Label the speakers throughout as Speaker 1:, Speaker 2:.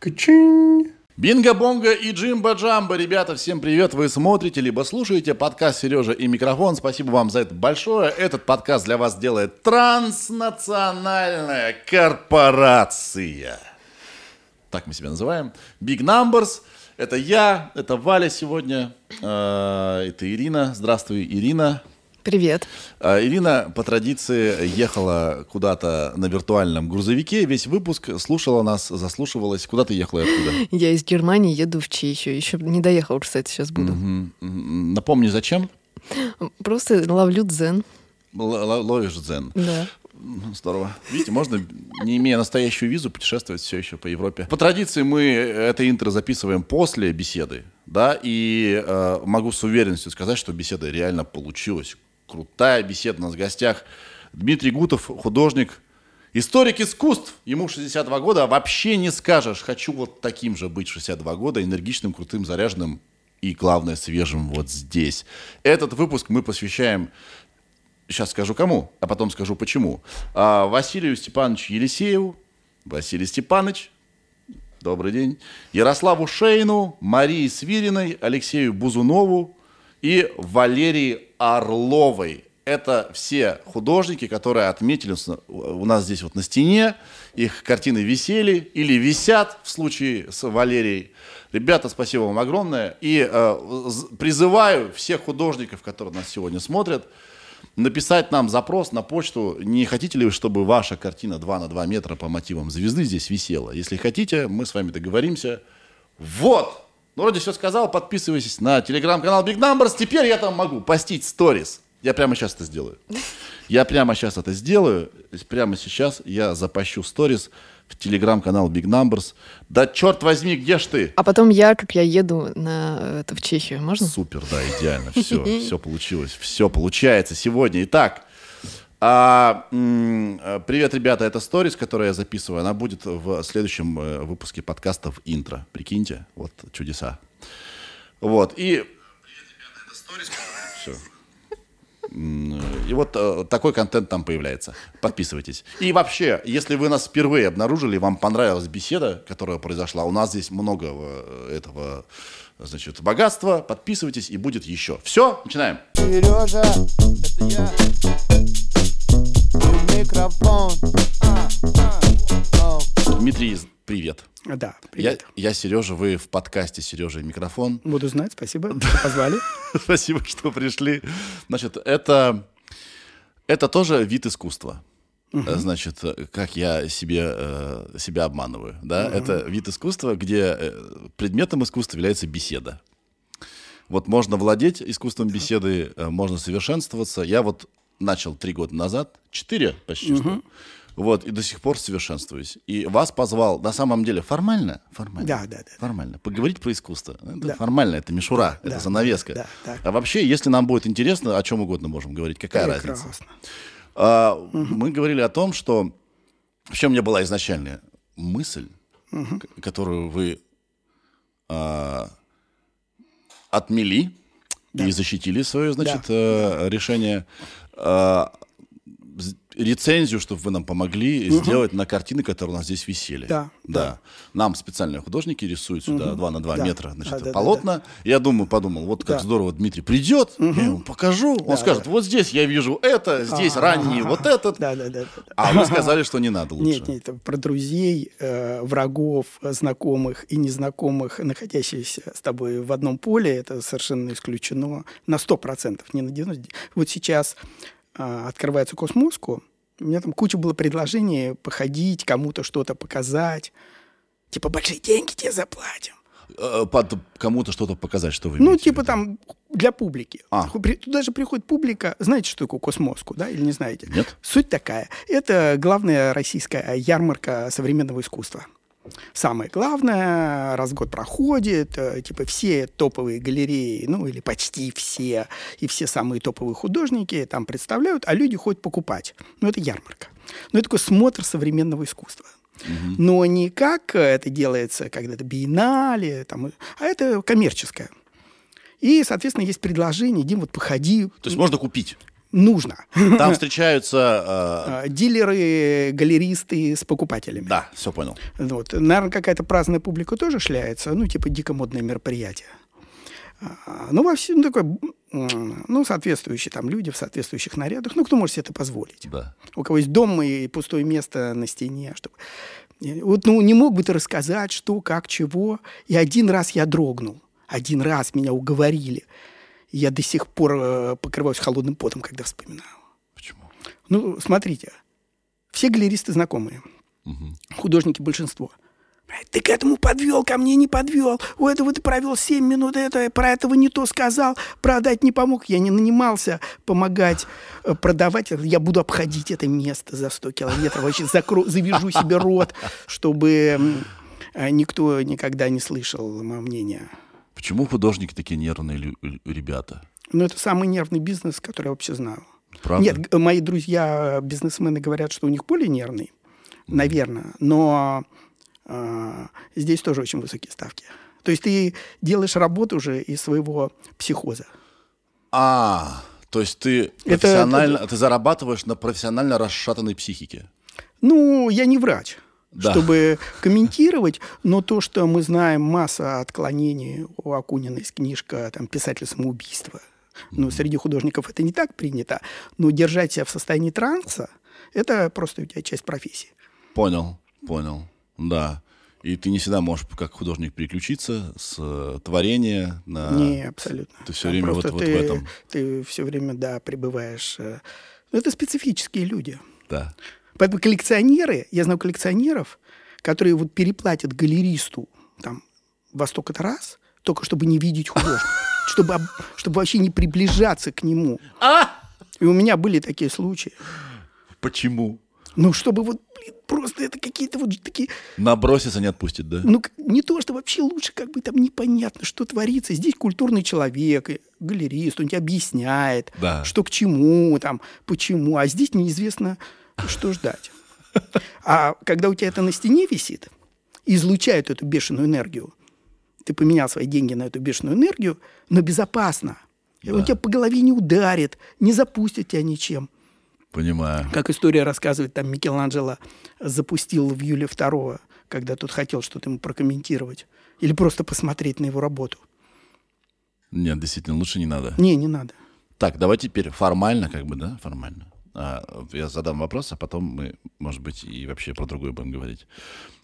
Speaker 1: Качин.
Speaker 2: Бинго-бонго и джимба-джамба, ребята, всем привет! Вы смотрите либо слушаете подкаст «Сережа и микрофон». Спасибо вам за это большое. Этот подкаст для вас делает транснациональная корпорация. Так мы себя называем. Big Numbers. Это я, это Валя сегодня, э, это Ирина. Здравствуй, Ирина.
Speaker 3: Привет.
Speaker 2: А, Ирина по традиции ехала куда-то на виртуальном грузовике. Весь выпуск слушала нас, заслушивалась. Куда ты ехала и откуда?
Speaker 3: Я из Германии еду в Чехию. Еще не доехала, кстати, сейчас буду.
Speaker 2: М, Напомни, зачем?
Speaker 3: Просто ловлю дзен.
Speaker 2: Л- ловишь дзен.
Speaker 3: Да.
Speaker 2: Ну, Здорово. Видите, можно, не имея настоящую визу, путешествовать все еще по Европе. По традиции мы это интро записываем после беседы, да, и э, могу с уверенностью сказать, что беседа реально получилась. Крутая беседа. У нас в гостях Дмитрий Гутов, художник, историк искусств. Ему 62 года, а вообще не скажешь, хочу вот таким же быть в 62 года, энергичным, крутым, заряженным и, главное, свежим вот здесь. Этот выпуск мы посвящаем Сейчас скажу кому, а потом скажу почему. А, Василию Степановичу Елисееву. Василий Степанович, добрый день. Ярославу Шейну, Марии Свириной, Алексею Бузунову и Валерии Орловой. Это все художники, которые отметились на- у нас здесь вот на стене. Их картины висели или висят в случае с Валерией. Ребята, спасибо вам огромное. И э, призываю всех художников, которые нас сегодня смотрят, написать нам запрос на почту, не хотите ли вы, чтобы ваша картина 2 на 2 метра по мотивам звезды здесь висела. Если хотите, мы с вами договоримся. Вот! Ну, вроде все сказал, подписывайтесь на телеграм-канал Big Numbers. Теперь я там могу постить сторис. Я прямо сейчас это сделаю. Я прямо сейчас это сделаю. Прямо сейчас я запощу сторис в телеграм-канал Big Numbers. Да черт возьми, где ж ты?
Speaker 3: А потом я, как я еду на это в Чехию, можно?
Speaker 2: Супер, да, идеально. Все, все получилось. Все получается сегодня. Итак, а, м, привет, ребята, это сторис, которую я записываю. Она будет в следующем э, выпуске подкаста в интро. Прикиньте, вот чудеса. Вот, и... Все. И вот э, такой контент там появляется. Подписывайтесь. И вообще, если вы нас впервые обнаружили, вам понравилась беседа, которая произошла, у нас здесь много э, этого значит, богатства, подписывайтесь, и будет еще. Все, начинаем.
Speaker 1: Сережа, это я. Микрофон. А, а.
Speaker 2: Дмитрий, привет.
Speaker 4: Да,
Speaker 2: Я,
Speaker 4: привет.
Speaker 2: я Сережа, вы в подкасте «Сережа и микрофон».
Speaker 4: Буду знать, спасибо, что позвали.
Speaker 2: Спасибо, что пришли. Значит, это, это тоже вид искусства. Э, Значит, как я себе, э, себя обманываю. Да? Это вид искусства, где э, предметом искусства является беседа. Вот можно владеть искусством беседы, э, можно совершенствоваться. Я вот начал три года назад, четыре почти что. Вот, и до сих пор совершенствуюсь. И вас позвал, на самом деле, формально, формально,
Speaker 4: Да, да, да.
Speaker 2: формально, поговорить про искусство. Это
Speaker 4: Да.
Speaker 2: формально, это мишура, это
Speaker 4: Да,
Speaker 2: занавеска.
Speaker 4: да, да.
Speaker 2: А вообще, если нам будет интересно, о чем угодно можем говорить, какая разница?
Speaker 4: Прекрасно.
Speaker 2: А, Мы говорили о том, что в чем у меня была изначальная мысль, к- которую вы а, отмели и защитили свое, значит, э, решение. а, 呃 рецензию, чтобы вы нам помогли сделать на картины, которые у нас здесь висели.
Speaker 4: Да,
Speaker 2: да. Нам специальные художники рисуют сюда 2 на 2
Speaker 4: Да.
Speaker 2: метра значит,
Speaker 4: Да, да, да,
Speaker 2: полотна. Я думаю, подумал, вот как
Speaker 4: Да.
Speaker 2: здорово Дмитрий придет, я ему покажу, он скажет, вот здесь я вижу это, здесь ранний вот этот.
Speaker 4: Да, да, да. да, да.
Speaker 2: А вы сказали, что не надо лучше.
Speaker 4: Нет, нет, про друзей, э, врагов, э, знакомых и незнакомых, находящихся с тобой в одном поле, это совершенно исключено на 100%, не на 90%. Вот сейчас э, открывается Cosmoscow, у меня там куча было предложений походить, кому-то что-то показать. Типа, большие деньги тебе заплатим.
Speaker 2: Э, Под кому-то что-то показать, что вы
Speaker 4: Ну, типа там для публики.
Speaker 2: А.
Speaker 4: При- Туда же приходит публика. Знаете, что такое Cosmoscow, да, или не знаете?
Speaker 2: Нет.
Speaker 4: Суть такая. Это главная российская ярмарка современного искусства. Самое главное, раз в год проходит, э, типа все топовые галереи, ну или почти все, и все самые топовые художники там представляют, а люди ходят покупать. Ну это ярмарка. Ну это такой смотр современного искусства. Но не как это делается, когда это биеннале, там, а это коммерческое. И, соответственно, есть предложение, Дим, вот походи.
Speaker 2: То есть можно купить.
Speaker 4: Нужно.
Speaker 2: Там встречаются...
Speaker 4: А, Дилеры, галеристы с покупателями.
Speaker 2: э, Да, все понял.
Speaker 4: Вот. Наверное, какая-то праздная публика тоже шляется, ну, типа дико модное мероприятие. А, Ну, во всем такое, ну, соответствующие там люди в соответствующих нарядах. Ну, кто может себе это позволить?
Speaker 2: Да.
Speaker 4: У кого есть дом и пустое место на стене, чтобы... Вот, ну, не мог бы ты рассказать, что, как, чего. И один раз я дрогнул. Один раз меня уговорили. Я до сих пор э, покрываюсь холодным потом, когда вспоминаю.
Speaker 2: Почему?
Speaker 4: Ну, смотрите, все галеристы знакомые, художники большинство. Ты к этому подвел, ко мне не подвел. У этого ты провел 7 минут, это, про этого не то сказал, продать не помог. Я не нанимался помогать э, продавать. Я буду обходить это место за 100 километров. Вообще закро- завяжу себе рот, чтобы э, никто никогда не слышал мое мнение.
Speaker 2: Почему художники такие нервные ребята?
Speaker 4: Но это самый нервный бизнес, который я вообще знаю.
Speaker 2: Правда?
Speaker 4: Нет, мои друзья, бизнесмены говорят, что у них более нервный, наверное, но а, здесь тоже очень высокие ставки. То есть ты делаешь работу уже из своего психоза.
Speaker 2: А, то есть ты
Speaker 4: Это-
Speaker 2: профессионально, ты зарабатываешь на профессионально расшатанной психике.
Speaker 4: Ну, я не врач,
Speaker 2: Да.
Speaker 4: чтобы комментировать, но то, что мы знаем, масса отклонений у Акунина есть книжка там, «Писатель самоубийства». Ну, среди художников это не так принято, но держать себя в состоянии транса – это просто у тебя часть профессии.
Speaker 2: Понял, понял, да. И ты не всегда можешь как художник переключиться с э, творения на...
Speaker 4: Не, абсолютно.
Speaker 2: Ты всё
Speaker 4: Там
Speaker 2: время вот- вот
Speaker 4: ты,
Speaker 2: в этом.
Speaker 4: Ты все время, да, пребываешь. э, ну, Это специфические люди.
Speaker 2: Да.
Speaker 4: Поэтому коллекционеры, я знаю коллекционеров, которые вот переплатят галеристу там во столько-то раз, только чтобы не видеть художника, чтобы, об- чтобы вообще не приближаться к нему. И у меня были такие случаи.
Speaker 2: Почему?
Speaker 4: Ну, чтобы вот, блин, просто это какие-то вот такие
Speaker 2: Наброситься не отпустит, да?
Speaker 4: ну, не то, что вообще лучше, как бы там непонятно, что творится. Здесь культурный человек, галерист, он тебе объясняет,
Speaker 2: Да.
Speaker 4: что к чему, там, почему. А здесь неизвестно, что ждать. А когда у тебя это на стене висит, излучает эту бешеную энергию, ты поменял свои деньги на эту бешеную энергию, но безопасно. И Он тебя по голове не ударит, не запустит тебя ничем.
Speaker 2: Понимаю.
Speaker 4: Как история рассказывает, там Микеланджело запустил в Юле II, когда тот хотел что-то ему прокомментировать. Или просто посмотреть на его работу.
Speaker 2: Нет, действительно, лучше не надо.
Speaker 4: Не, не надо.
Speaker 2: Так, давай теперь формально, как бы, да, формально. А, я задам вопрос, а потом мы, может быть, и вообще про другое будем говорить.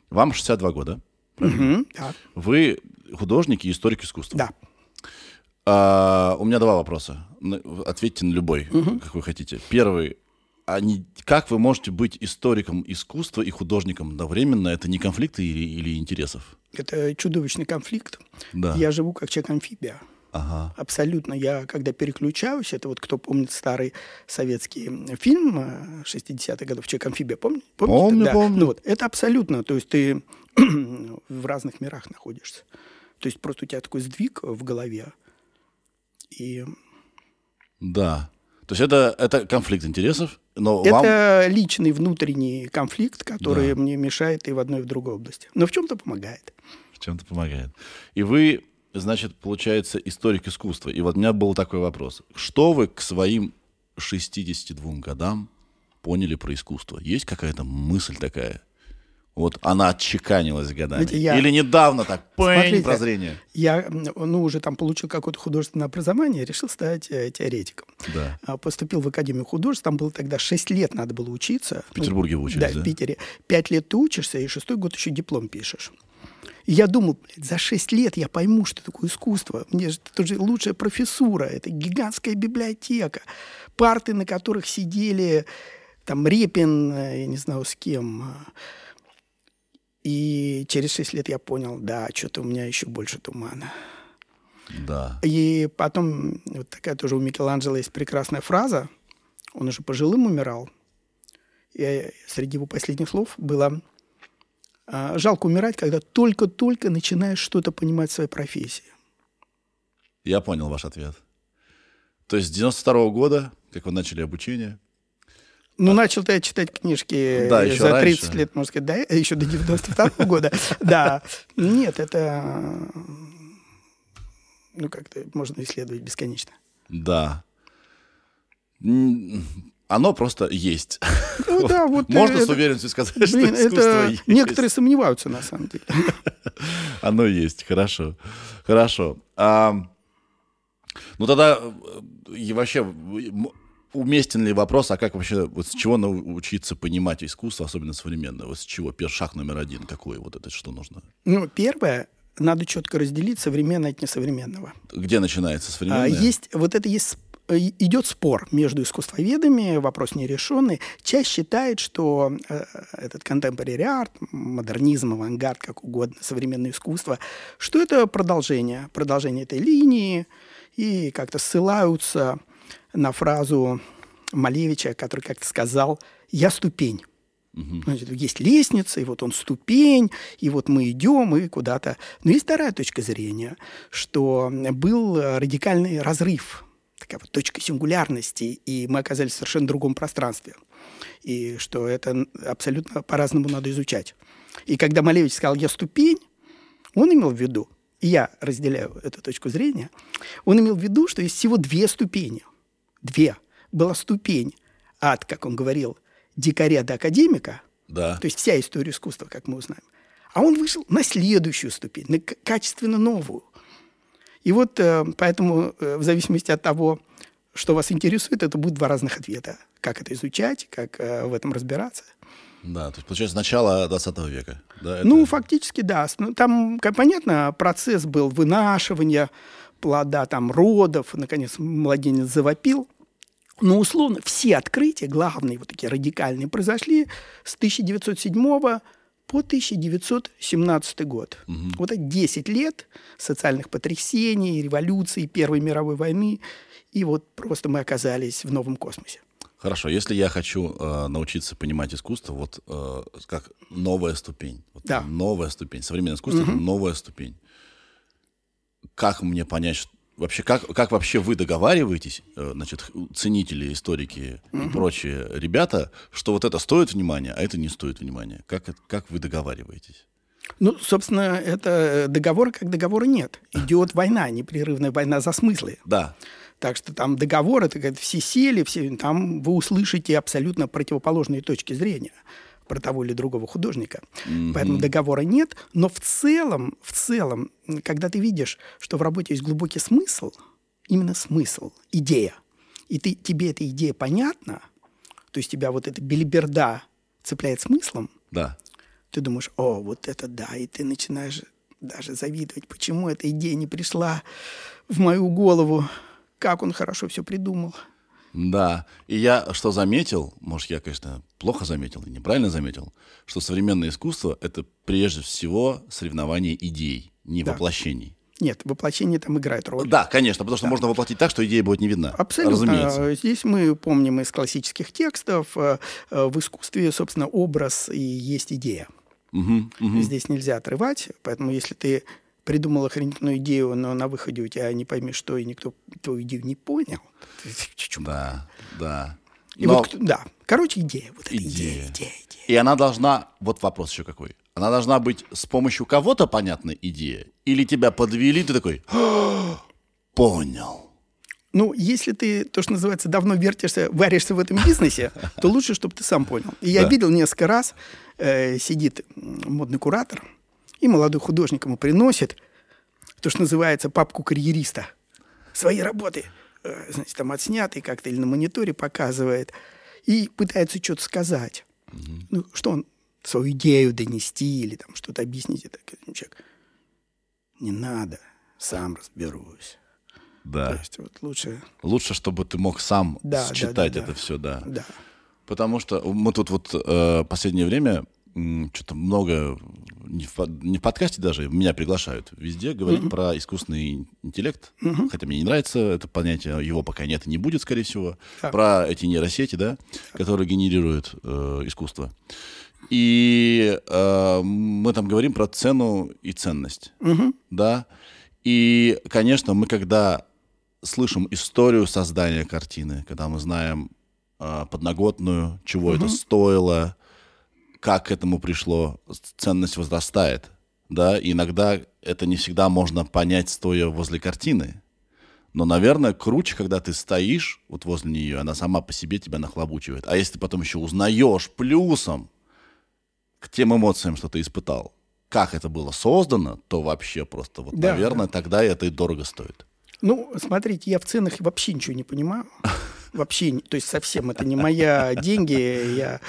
Speaker 2: Вам 62 года.
Speaker 4: Мгм, да.
Speaker 2: Вы художник и историк искусства.
Speaker 4: Да.
Speaker 2: А, у меня два вопроса. Ответьте на любой, как вы хотите. Первый. А не- как вы можете быть историком искусства и художником одновременно? Это не конфликты или, или интересов?
Speaker 4: Это чудовищный конфликт.
Speaker 2: Да.
Speaker 4: Я живу как человек-амфибия.
Speaker 2: Ага.
Speaker 4: Абсолютно. Я, когда переключаюсь, это вот кто помнит старый советский фильм э, 60-х годов «Человек-амфибия», помни- помните?
Speaker 2: Помню,
Speaker 4: Да.
Speaker 2: помню.
Speaker 4: Ну вот, это абсолютно. То есть ты в разных мирах находишься. То есть просто у тебя такой сдвиг в голове. И
Speaker 2: Да. То есть это, это конфликт интересов, но вам...
Speaker 4: это личный внутренний конфликт, который
Speaker 2: Да.
Speaker 4: мне мешает и в одной, и в другой области. Но в чем-то помогает.
Speaker 2: В чем-то помогает. И вы, значит, получается, историк искусства. И вот у меня был такой вопрос. Что вы к своим 62 годам поняли про искусство? Есть какая-то мысль такая? Вот она отчеканилась годами.
Speaker 4: Я-
Speaker 2: Или недавно так, пэнь,
Speaker 4: Смотрите,
Speaker 2: прозрение.
Speaker 4: Я, ну, уже там получил какое-то художественное образование, решил стать э, теоретиком.
Speaker 2: Да.
Speaker 4: А, Поступил в Академию художеств, там было тогда 6 лет надо было учиться.
Speaker 2: В Петербурге вы учились,
Speaker 4: Да,
Speaker 2: да?
Speaker 4: в Питере. 5 лет ты учишься, и шестой год еще диплом пишешь. И я думал, блядь, за 6 лет я пойму, что такое искусство. Мне же это же лучшая профессура, это гигантская библиотека, парты, на которых сидели там Репин, э, я не знаю с кем. И через 6 лет я понял, да, что-то у меня еще больше тумана.
Speaker 2: Да.
Speaker 4: И потом, вот такая тоже у Микеланджело есть прекрасная фраза. Он уже пожилым умирал. И среди его последних слов было «А, «Жалко умирать, когда только-только начинаешь что-то понимать в своей профессии».
Speaker 2: Я понял ваш ответ. То есть с 92 года, как вы начали обучение,
Speaker 4: Ну, начал-то я читать книжки
Speaker 2: Да, еще
Speaker 4: за 30
Speaker 2: раньше.
Speaker 4: лет, можно сказать, да, еще до 92 года. Да. Нет, это, ну, как-то можно исследовать бесконечно.
Speaker 2: Да. Оно просто есть.
Speaker 4: Ну да, вот
Speaker 2: Можно
Speaker 4: э,
Speaker 2: с
Speaker 4: это-
Speaker 2: уверенностью сказать,
Speaker 4: Блин,
Speaker 2: что искусство
Speaker 4: это
Speaker 2: есть.
Speaker 4: некоторые сомневаются на самом деле.
Speaker 2: Оно есть, хорошо. Хорошо. А, ну тогда э, и вообще уместен ли вопрос, а как вообще, вот с чего научиться понимать искусство, особенно современное? Вот с чего? Первый шаг номер один какой? Вот это что нужно?
Speaker 4: Ну, первое, надо четко разделить современное от несовременного.
Speaker 2: Где начинается
Speaker 4: А,
Speaker 2: современное?
Speaker 4: Есть вот это есть идет спор между искусствоведами, вопрос нерешенный. Часть считает, что э, этот contemporary art, модернизм, авангард, как угодно, современное искусство, что это продолжение, продолжение этой линии, и как-то ссылаются на фразу Малевича, который как-то сказал «я ступень». Значит, есть лестница, и вот он ступень, и вот мы идем, и куда-то. Но есть вторая точка зрения, что был э, радикальный разрыв, такая вот точка сингулярности, и мы оказались в совершенно другом пространстве. И что это абсолютно по-разному надо изучать. И когда Малевич сказал «я ступень», он имел в виду, и я разделяю эту точку зрения, он имел в виду, что есть всего две ступени. Две. Была ступень от, как он говорил, дикаря до академика,
Speaker 2: Да.
Speaker 4: то есть вся история искусства, как мы узнаем. А он вышел на следующую ступень, на качественно новую. И вот э, поэтому э, в зависимости от того, что вас интересует, это будет два разных ответа. Как это изучать, как э, в этом разбираться.
Speaker 2: Да, то есть, получается, начало 20 века. Да, это-
Speaker 4: Ну, фактически, да. Ну, там, как понятно, процесс был вынашивания плода, там, родов, наконец, младенец завопил. Но, условно, все открытия, главные, вот такие радикальные, произошли с 1907 по 1917 год. Вот это 10 лет социальных потрясений, революций, Первой мировой войны. И вот просто мы оказались в новом космосе.
Speaker 2: Хорошо, если я хочу э, научиться понимать искусство, вот э, как новая ступень. Вот
Speaker 4: Да.
Speaker 2: Новая ступень. Современное искусство это новая ступень. Как мне понять, ш- вообще, как, как вообще вы договариваетесь, э, значит, ценители, историки и прочие ребята, что вот это стоит внимания, а это не стоит внимания? Как, как вы договариваетесь?
Speaker 4: Ну, собственно, это договора как договора нет. Идет война, непрерывная война за смыслы.
Speaker 2: Да.
Speaker 4: Так что там договор, это как все сели, все, там вы услышите абсолютно противоположные точки зрения про того или другого художника. Поэтому договора нет. Но в целом, в целом, когда ты видишь, что в работе есть глубокий смысл, именно смысл, идея, и ты, тебе эта идея понятна, то есть тебя вот эта белиберда цепляет смыслом,
Speaker 2: Да.
Speaker 4: ты думаешь, о, вот это да, и ты начинаешь даже завидовать, почему эта идея не пришла в мою голову, как он хорошо все придумал.
Speaker 2: Да. И я что заметил, может, я, конечно, плохо заметил и неправильно заметил, что современное искусство — это прежде всего соревнование идей, не
Speaker 4: Да.
Speaker 2: воплощений.
Speaker 4: Нет, воплощение там играет роль.
Speaker 2: Да, конечно, потому что можно воплотить так, что идея будет не видна.
Speaker 4: Абсолютно.
Speaker 2: Разумеется.
Speaker 4: Здесь мы помним из классических текстов, э, э, в искусстве, собственно, образ и есть идея.
Speaker 2: Мгм, мгм.
Speaker 4: Здесь нельзя отрывать, поэтому если ты придумал охренительную идею, но на выходе у тебя не пойми что, и никто твою идею не понял.
Speaker 2: Да, да.
Speaker 4: И
Speaker 2: Но-
Speaker 4: вот, да, короче, идея. Вот эта идея,
Speaker 2: Идея.
Speaker 4: идея, идея.
Speaker 2: И она должна, вот вопрос еще какой, она должна быть с помощью кого-то понятная идея, или тебя подвели, ты такой, «А, понял.
Speaker 4: Ну, если ты, то, что называется, давно вертишься, варишься в этом бизнесе, то лучше, чтобы ты сам понял. И я
Speaker 2: Да.
Speaker 4: видел несколько раз, э, сидит модный куратор, и молодой художник ему приносит то, что называется папку карьериста. Свои работы, э, значит, там отснятые как-то или на мониторе показывает, и пытается что-то сказать. Ну, что он, свою идею донести или там что-то объяснить. И так, человек, не надо, сам разберусь. То
Speaker 2: Да.
Speaker 4: есть вот лучше
Speaker 2: Лучше, чтобы ты мог сам
Speaker 4: Да, да,
Speaker 2: считать
Speaker 4: да, да.
Speaker 2: это все, да.
Speaker 4: Да.
Speaker 2: Потому что мы тут вот э, последнее время что-то много, не в, не в подкасте даже, меня приглашают везде говорить про искусственный интеллект. Хотя мне не нравится это понятие, его пока нет и не будет, скорее всего.
Speaker 4: Так.
Speaker 2: Про эти нейросети, да, которые генерируют э, искусство. И э, мы там говорим про цену и ценность. Да. И, конечно, мы когда слышим историю создания картины, когда мы знаем а, подноготную, чего это стоило, как к этому пришло, ценность возрастает. Да, и иногда это не всегда можно понять, стоя возле картины. Но, наверное, круче, когда ты стоишь вот возле нее, она сама по себе тебя нахлобучивает. А если ты потом еще узнаешь плюсом к тем эмоциям, что ты испытал, как это было создано, то вообще просто вот,
Speaker 4: Да,
Speaker 2: наверное, тогда это и дорого стоит.
Speaker 4: Ну, смотрите, я в ценах вообще ничего не понимаю. Вообще, то есть совсем это не моя деньги. Я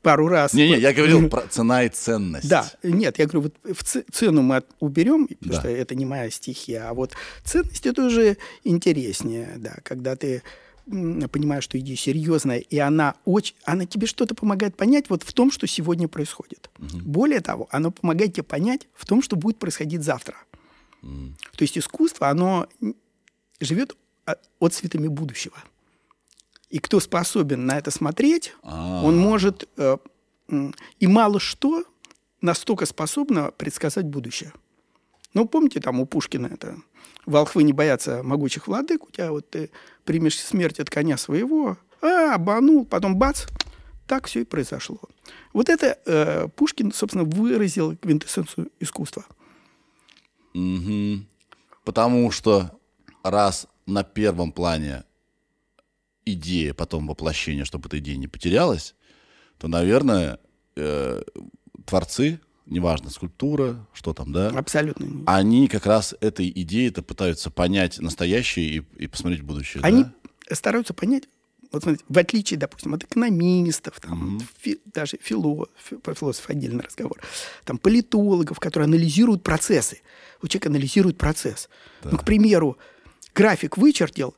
Speaker 4: пару раз...
Speaker 2: Не-не, я говорил про цена и ценность.
Speaker 4: Да, нет, я говорю, вот в цену мы от- уберем, потому
Speaker 2: Да.
Speaker 4: что это не моя стихия, а вот ценность это уже интереснее, да, когда ты понимаешь, что идея серьезная, и она очень, она тебе что-то помогает понять вот в том, что сегодня происходит. Более того, она помогает тебе понять в том, что будет происходить завтра. То есть искусство, оно живет о- отцветами будущего. И кто способен на это смотреть,
Speaker 2: А.
Speaker 4: он может... э, и мало что настолько способно предсказать будущее. Ну, помните, там у Пушкина это «Волхвы не боятся могучих владык», у тебя вот ты примешь смерть от коня своего, а, обманул, потом бац, так все и произошло. Вот это э, Пушкин, собственно, выразил квинтэссенцию искусства.
Speaker 2: Мгм. Потому что раз на первом плане идея, потом воплощение, чтобы эта идея не потерялась, то, наверное, э, творцы, неважно, скульптура, что там, да,
Speaker 4: Абсолютно. не-
Speaker 2: они как раз этой идеей-то пытаются понять настоящее и, и посмотреть будущее.
Speaker 4: Они
Speaker 2: да?
Speaker 4: стараются понять, вот смотрите, в отличие, допустим, от экономистов, там, фи- даже фило, фи- про философов отдельный разговор, там, политологов, которые анализируют процессы. Вот человек анализирует процесс. Ну, к примеру, график вычертил,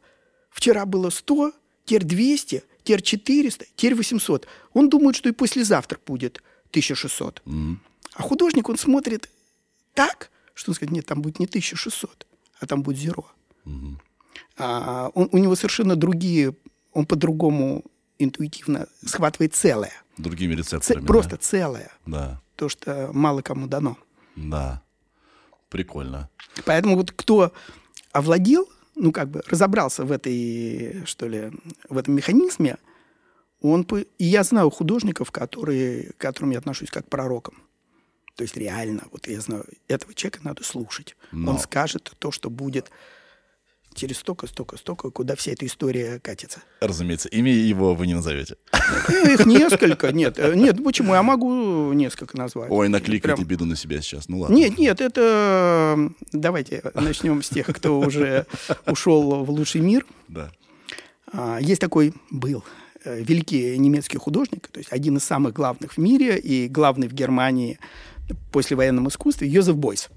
Speaker 4: вчера было 100, теперь 200, теперь 400, теперь 800. Он думает, что и послезавтра будет 1600. А художник, он смотрит так, что он скажет, нет, там будет не 1600, а там будет зеро. А, он, у него совершенно другие, он по-другому интуитивно схватывает целое.
Speaker 2: Другими
Speaker 4: Ц-
Speaker 2: рецепторами.
Speaker 4: просто
Speaker 2: да?
Speaker 4: целое.
Speaker 2: Да,
Speaker 4: То, что мало кому дано.
Speaker 2: да. Прикольно.
Speaker 4: Поэтому вот кто овладел, ну, как бы разобрался в этой, что ли, в этом механизме, он... по- И я знаю художников, которые, к которым я отношусь как к пророкам. То есть реально, вот я знаю, этого человека надо слушать.
Speaker 2: Но-
Speaker 4: Он скажет то, что будет через столько, столько, столько, куда вся эта история катится.
Speaker 2: Разумеется, имя его вы не назовете.
Speaker 4: Э, Их несколько, нет, э, нет, почему? Я могу несколько назвать.
Speaker 2: Ой, накликайте
Speaker 4: Прям-
Speaker 2: беду на себя сейчас. Ну ладно.
Speaker 4: Нет, нет, это... Давайте начнем с тех, кто уже ушел в лучший мир.
Speaker 2: Да.
Speaker 4: А, Есть такой, был, э, великий немецкий художник, то есть один из самых главных в мире и главный в Германии после военном искусстве, Йозеф Бойс.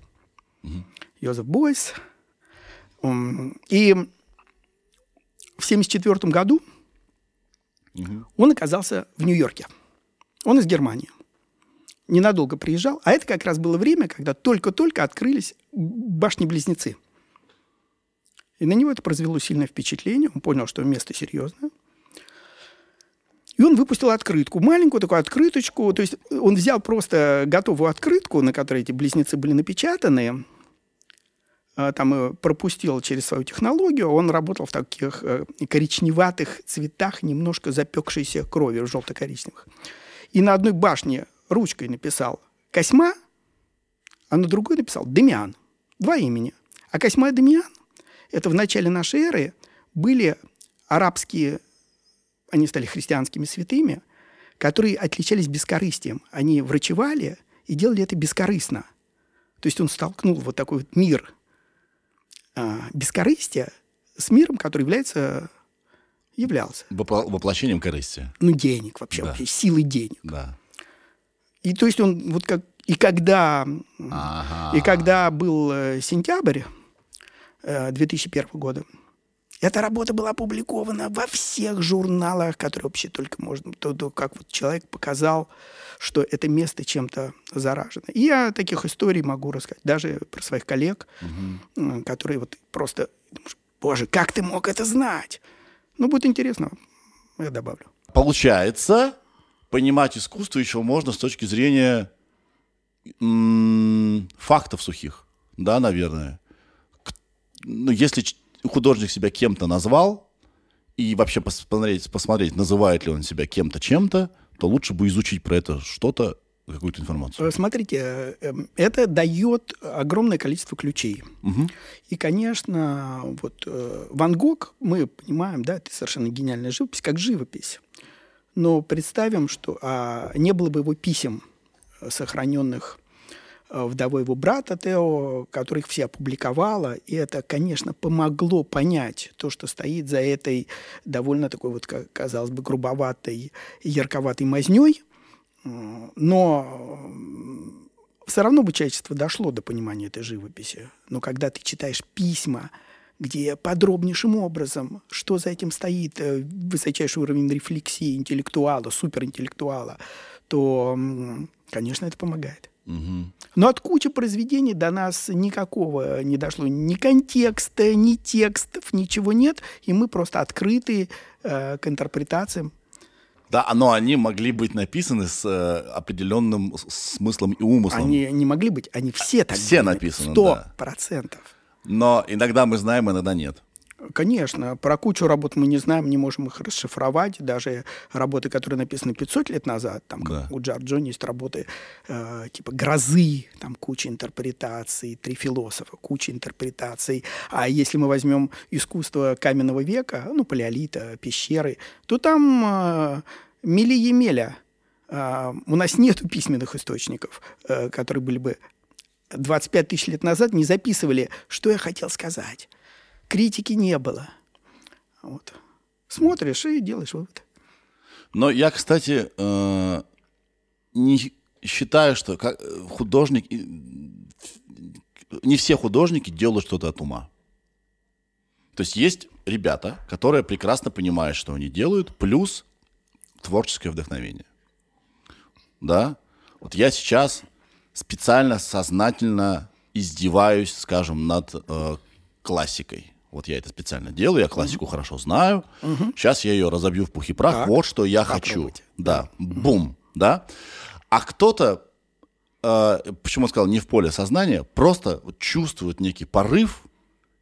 Speaker 4: Йозеф Бойс. И в 1974 году он оказался в Нью-Йорке. Он из Германии. Ненадолго приезжал. А это как раз было время, когда только-только открылись башни-близнецы. И на него это произвело сильное впечатление. Он понял, что место серьезное. И он выпустил открытку, маленькую такую открыточку. То есть он взял просто готовую открытку, на которой эти близнецы были напечатаны, там э, пропустил через свою технологию. Он работал в таких э, коричневатых цветах, немножко запекшейся крови, желто-коричневых. И на одной башне ручкой написал Косьма, а на другой написал Демиан. Два имени. А Косьма и Демиан – это в начале нашей эры были арабские, они стали христианскими святыми, которые отличались бескорыстием. Они врачевали и делали это бескорыстно. То есть он столкнул вот такой вот мир бескорыстия с миром, который является, являлся.
Speaker 2: Воплощением корысти.
Speaker 4: Ну, денег вообще,
Speaker 2: Да.
Speaker 4: вообще силы денег.
Speaker 2: Да.
Speaker 4: И то есть он вот как... И когда,
Speaker 2: Ага.
Speaker 4: и когда был э, сентябрь э, 2001 года, эта работа была опубликована во всех журналах, которые вообще только можно... То, то, как вот человек показал, что это место чем-то заражено. И я таких историй могу рассказать, даже про своих коллег, м, которые вот просто... Боже, как ты мог это знать? Ну, будет интересно, я добавлю.
Speaker 2: Получается, понимать искусство еще можно с точки зрения м, фактов сухих. Да, наверное. К- Ну, если ч- художник себя кем-то назвал, и вообще посмотреть, посмотреть, называет ли он себя кем-то чем-то, то лучше бы изучить про это что-то какую-то информацию?
Speaker 4: Э, Смотрите, э, эм, это дает огромное количество ключей.
Speaker 2: Мгм.
Speaker 4: И, конечно, вот э, Ван Гог, мы понимаем, да, это совершенно гениальная живопись, как живопись. Но представим, что а, не было бы его писем, сохраненных вдовой его брата Тео, которых все опубликовала, и это, конечно, помогло понять то, что стоит за этой довольно такой вот, ка- казалось бы, грубоватой, ярковатой мазней. Но все равно бы человечество дошло до понимания этой живописи. Но когда ты читаешь письма, где подробнейшим образом, что за этим стоит, э, высочайший уровень рефлексии интеллектуала, суперинтеллектуала, то, конечно, это помогает.
Speaker 2: Мгм.
Speaker 4: Но от кучи произведений до нас никакого не дошло. Ни контекста, ни текстов, ничего нет. И мы просто открыты э, к интерпретациям.
Speaker 2: Да, но они могли быть написаны с э, определенным смыслом и умыслом.
Speaker 4: Они не могли быть, они все так
Speaker 2: Все
Speaker 4: были.
Speaker 2: написаны,
Speaker 4: Сто
Speaker 2: да.
Speaker 4: процентов.
Speaker 2: Но иногда мы знаем, иногда нет.
Speaker 4: Конечно, про кучу работ мы не знаем, не можем их расшифровать. Даже работы, которые написаны 500 лет назад, там,
Speaker 2: Да.
Speaker 4: у Джорджони есть работы э, типа «Грозы», там куча интерпретаций, «Три философа», куча интерпретаций. А если мы возьмем искусство каменного века, ну, палеолита, пещеры, то там э, мили-емеля. Э, у нас нет письменных источников, э, которые были бы 25 тысяч лет назад не записывали, что я хотел сказать. Критики не было. Вот. Смотришь и делаешь вывод.
Speaker 2: Но я, кстати, э, не считаю, что как, э, художник... Не все художники делают что-то от ума. То есть есть ребята, которые прекрасно понимают, что они делают, плюс творческое вдохновение. Да? Вот я сейчас специально, сознательно издеваюсь, скажем, над э, классикой. Вот я это специально делаю, я классику хорошо знаю. Сейчас я ее разобью в пух и прах.
Speaker 4: Так.
Speaker 2: Вот что я хочу.
Speaker 4: Попробуйте.
Speaker 2: Да, бум, да. А кто-то, э, почему я сказал, не в поле сознания, просто чувствует некий порыв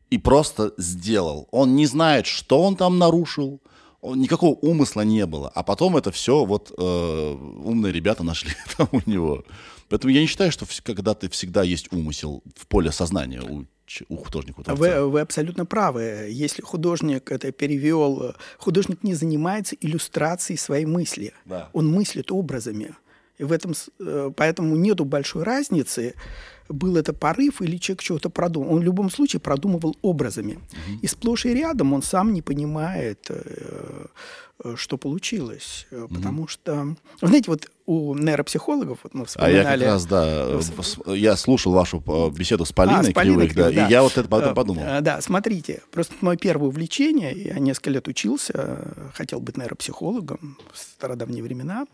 Speaker 2: и просто сделал. Он не знает, что он там нарушил, никакого умысла не было. А потом это все вот э, умные ребята нашли там у него. Поэтому я не считаю, что вс- когда-то всегда есть умысел в поле сознания у, у художника. у.
Speaker 4: Вы, вы абсолютно правы. Если художник это перевел, художник не занимается иллюстрацией своей мысли.
Speaker 2: Да.
Speaker 4: Он мыслит образами. И в этом, э, поэтому нету большой разницы, был это порыв или человек что-то продумал. Он в любом случае продумывал образами. И сплошь и рядом он сам не понимает, э, что получилось. Э, Потому что, вы знаете, вот у нейропсихологов, вот мы
Speaker 2: А
Speaker 4: вспоминали...
Speaker 2: я как раз, да, э, я слушал вашу э, беседу с Полиной
Speaker 4: А, с Полиной
Speaker 2: Кривых, да,
Speaker 4: Кривых,
Speaker 2: и я вот это потом
Speaker 4: Э,
Speaker 2: подумал.
Speaker 4: э, Да, смотрите, просто мое первое увлечение, я несколько лет учился, э, хотел быть нейропсихологом в стародавние времена.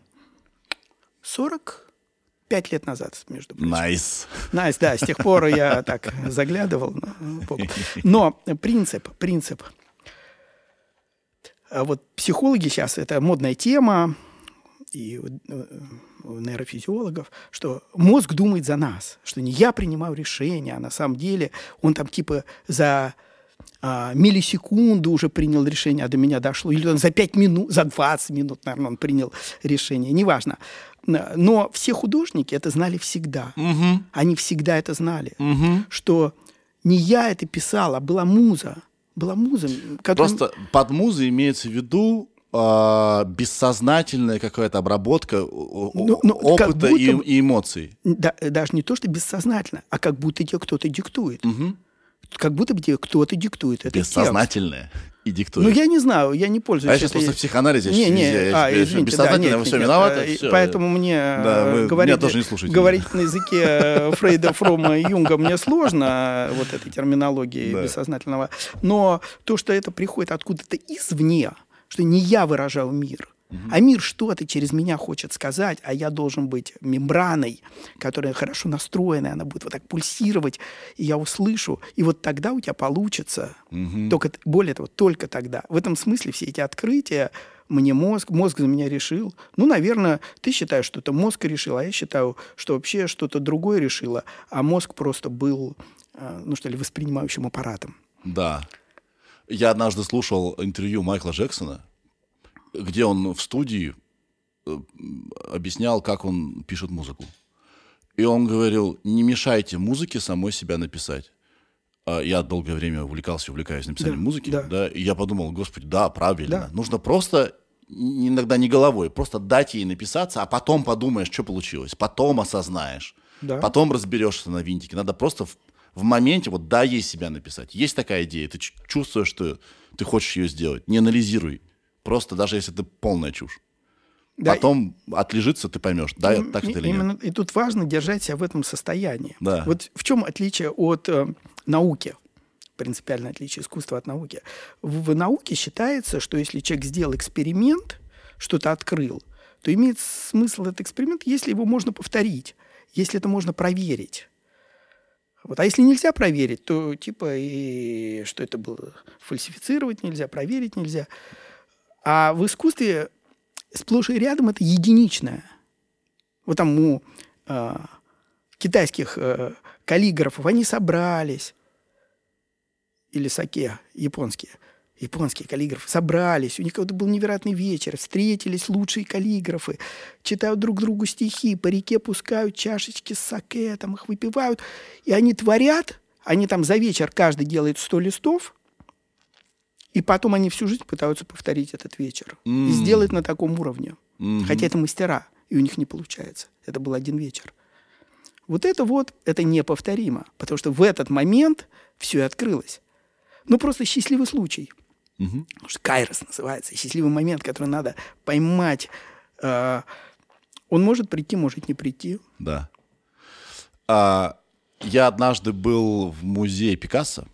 Speaker 4: 45 лет назад, между прочим.
Speaker 2: Nice.
Speaker 4: Nice, да, с тех пор я так заглядывал. Но принцип, принцип. А Вот психологи сейчас, это модная тема, и у- у нейрофизиологов, что мозг думает за нас, что не я принимаю решение, а на самом деле он там типа за а, миллисекунду уже принял решение, а до меня дошло, или он за 5 минут, за 20 минут, наверное, он принял решение, неважно. Но все художники это знали всегда. Они всегда это знали, что не я это писал, а была муза. Была муза, которая...
Speaker 2: Просто под музой имеется в виду а, бессознательная какая-то обработка
Speaker 4: Ну, ну,
Speaker 2: опыта
Speaker 4: будто
Speaker 2: и, и эмоций.
Speaker 4: Да, даже не то, что бессознательно, а как будто тебе кто-то диктует. Как будто бы тебе кто-то диктует. Это текст.
Speaker 2: И диктует.
Speaker 4: Ну, я не знаю, я не пользуюсь
Speaker 2: А я сейчас просто в психоанализе,
Speaker 4: Не, не,
Speaker 2: я-
Speaker 4: а,
Speaker 2: я-
Speaker 4: извините, да, нет,
Speaker 2: все
Speaker 4: нет,
Speaker 2: виноваты.
Speaker 4: э,
Speaker 2: всё.
Speaker 4: Поэтому мне
Speaker 2: Да,
Speaker 4: э, говорить,
Speaker 2: меня тоже не слушайте.
Speaker 4: говорить на языке э, Фрейда, Фрома и Юнга мне сложно, вот этой терминологии
Speaker 2: Да.
Speaker 4: бессознательного. Но то, что это приходит откуда-то извне, что не я выражаю мир, а мир что-то через меня хочет сказать, а я должен быть мембраной, которая хорошо настроенная, она будет вот так пульсировать, и я услышу, и вот тогда у тебя получится. Только, т- более того, только тогда. В этом смысле все эти открытия мне мозг, мозг за меня решил. Ну, наверное, ты считаешь, что это мозг решил, а я считаю, что вообще что-то другое решило, а мозг просто был, э, ну что ли, воспринимающим аппаратом.
Speaker 2: Да. Я однажды слушал интервью Майкла Джексона, где он в студии э, объяснял, как он пишет музыку. И он говорил, не мешайте музыке самой себя написать. А Я долгое время увлекался, увлекаюсь написанием
Speaker 4: Да,
Speaker 2: музыки,
Speaker 4: да.
Speaker 2: да. и я подумал, господи, да, правильно.
Speaker 4: Да.
Speaker 2: Нужно просто, иногда не головой, просто дать ей написаться, а потом подумаешь, что получилось, потом осознаешь,
Speaker 4: Да.
Speaker 2: потом разберешься на винтике. Надо просто в, в моменте вот дай ей себя написать. Есть такая идея, ты чувствуешь, что ты хочешь ее сделать, не анализируй. Просто даже если это полная чушь.
Speaker 4: Да,
Speaker 2: Потом отлежится, ты поймешь, да,
Speaker 4: Им-
Speaker 2: так это или
Speaker 4: именно,
Speaker 2: нет.
Speaker 4: И тут важно держать себя в этом состоянии.
Speaker 2: Да.
Speaker 4: Вот в чем отличие от э, науки? Принципиальное отличие искусства от науки. В, в науке считается, что если человек сделал эксперимент, что-то открыл, то имеет смысл этот эксперимент, если его можно повторить, если это можно проверить. Вот. А если нельзя проверить, то типа и что это было? Фальсифицировать нельзя, проверить нельзя. А в искусстве сплошь и рядом это единичное. Вот там у э, китайских э, каллиграфов они собрались, или саке японские, японские каллиграфы собрались, у них какой-то был невероятный вечер, встретились лучшие каллиграфы, читают друг другу стихи, по реке пускают чашечки с саке, там их выпивают, и они творят, они там за вечер каждый делает 100 листов, и потом они всю жизнь пытаются повторить этот вечер. И
Speaker 2: М.
Speaker 4: сделать на таком уровне.
Speaker 2: Мгм.
Speaker 4: Хотя это мастера, и у них не получается. Это был один вечер. Вот это вот, это неповторимо. Потому что в этот момент все и открылось. Ну, просто счастливый случай. Что кайрос называется. Счастливый момент, который надо поймать. Э, Он может прийти, может не прийти.
Speaker 2: Да. А, я однажды был в музее Пикассо.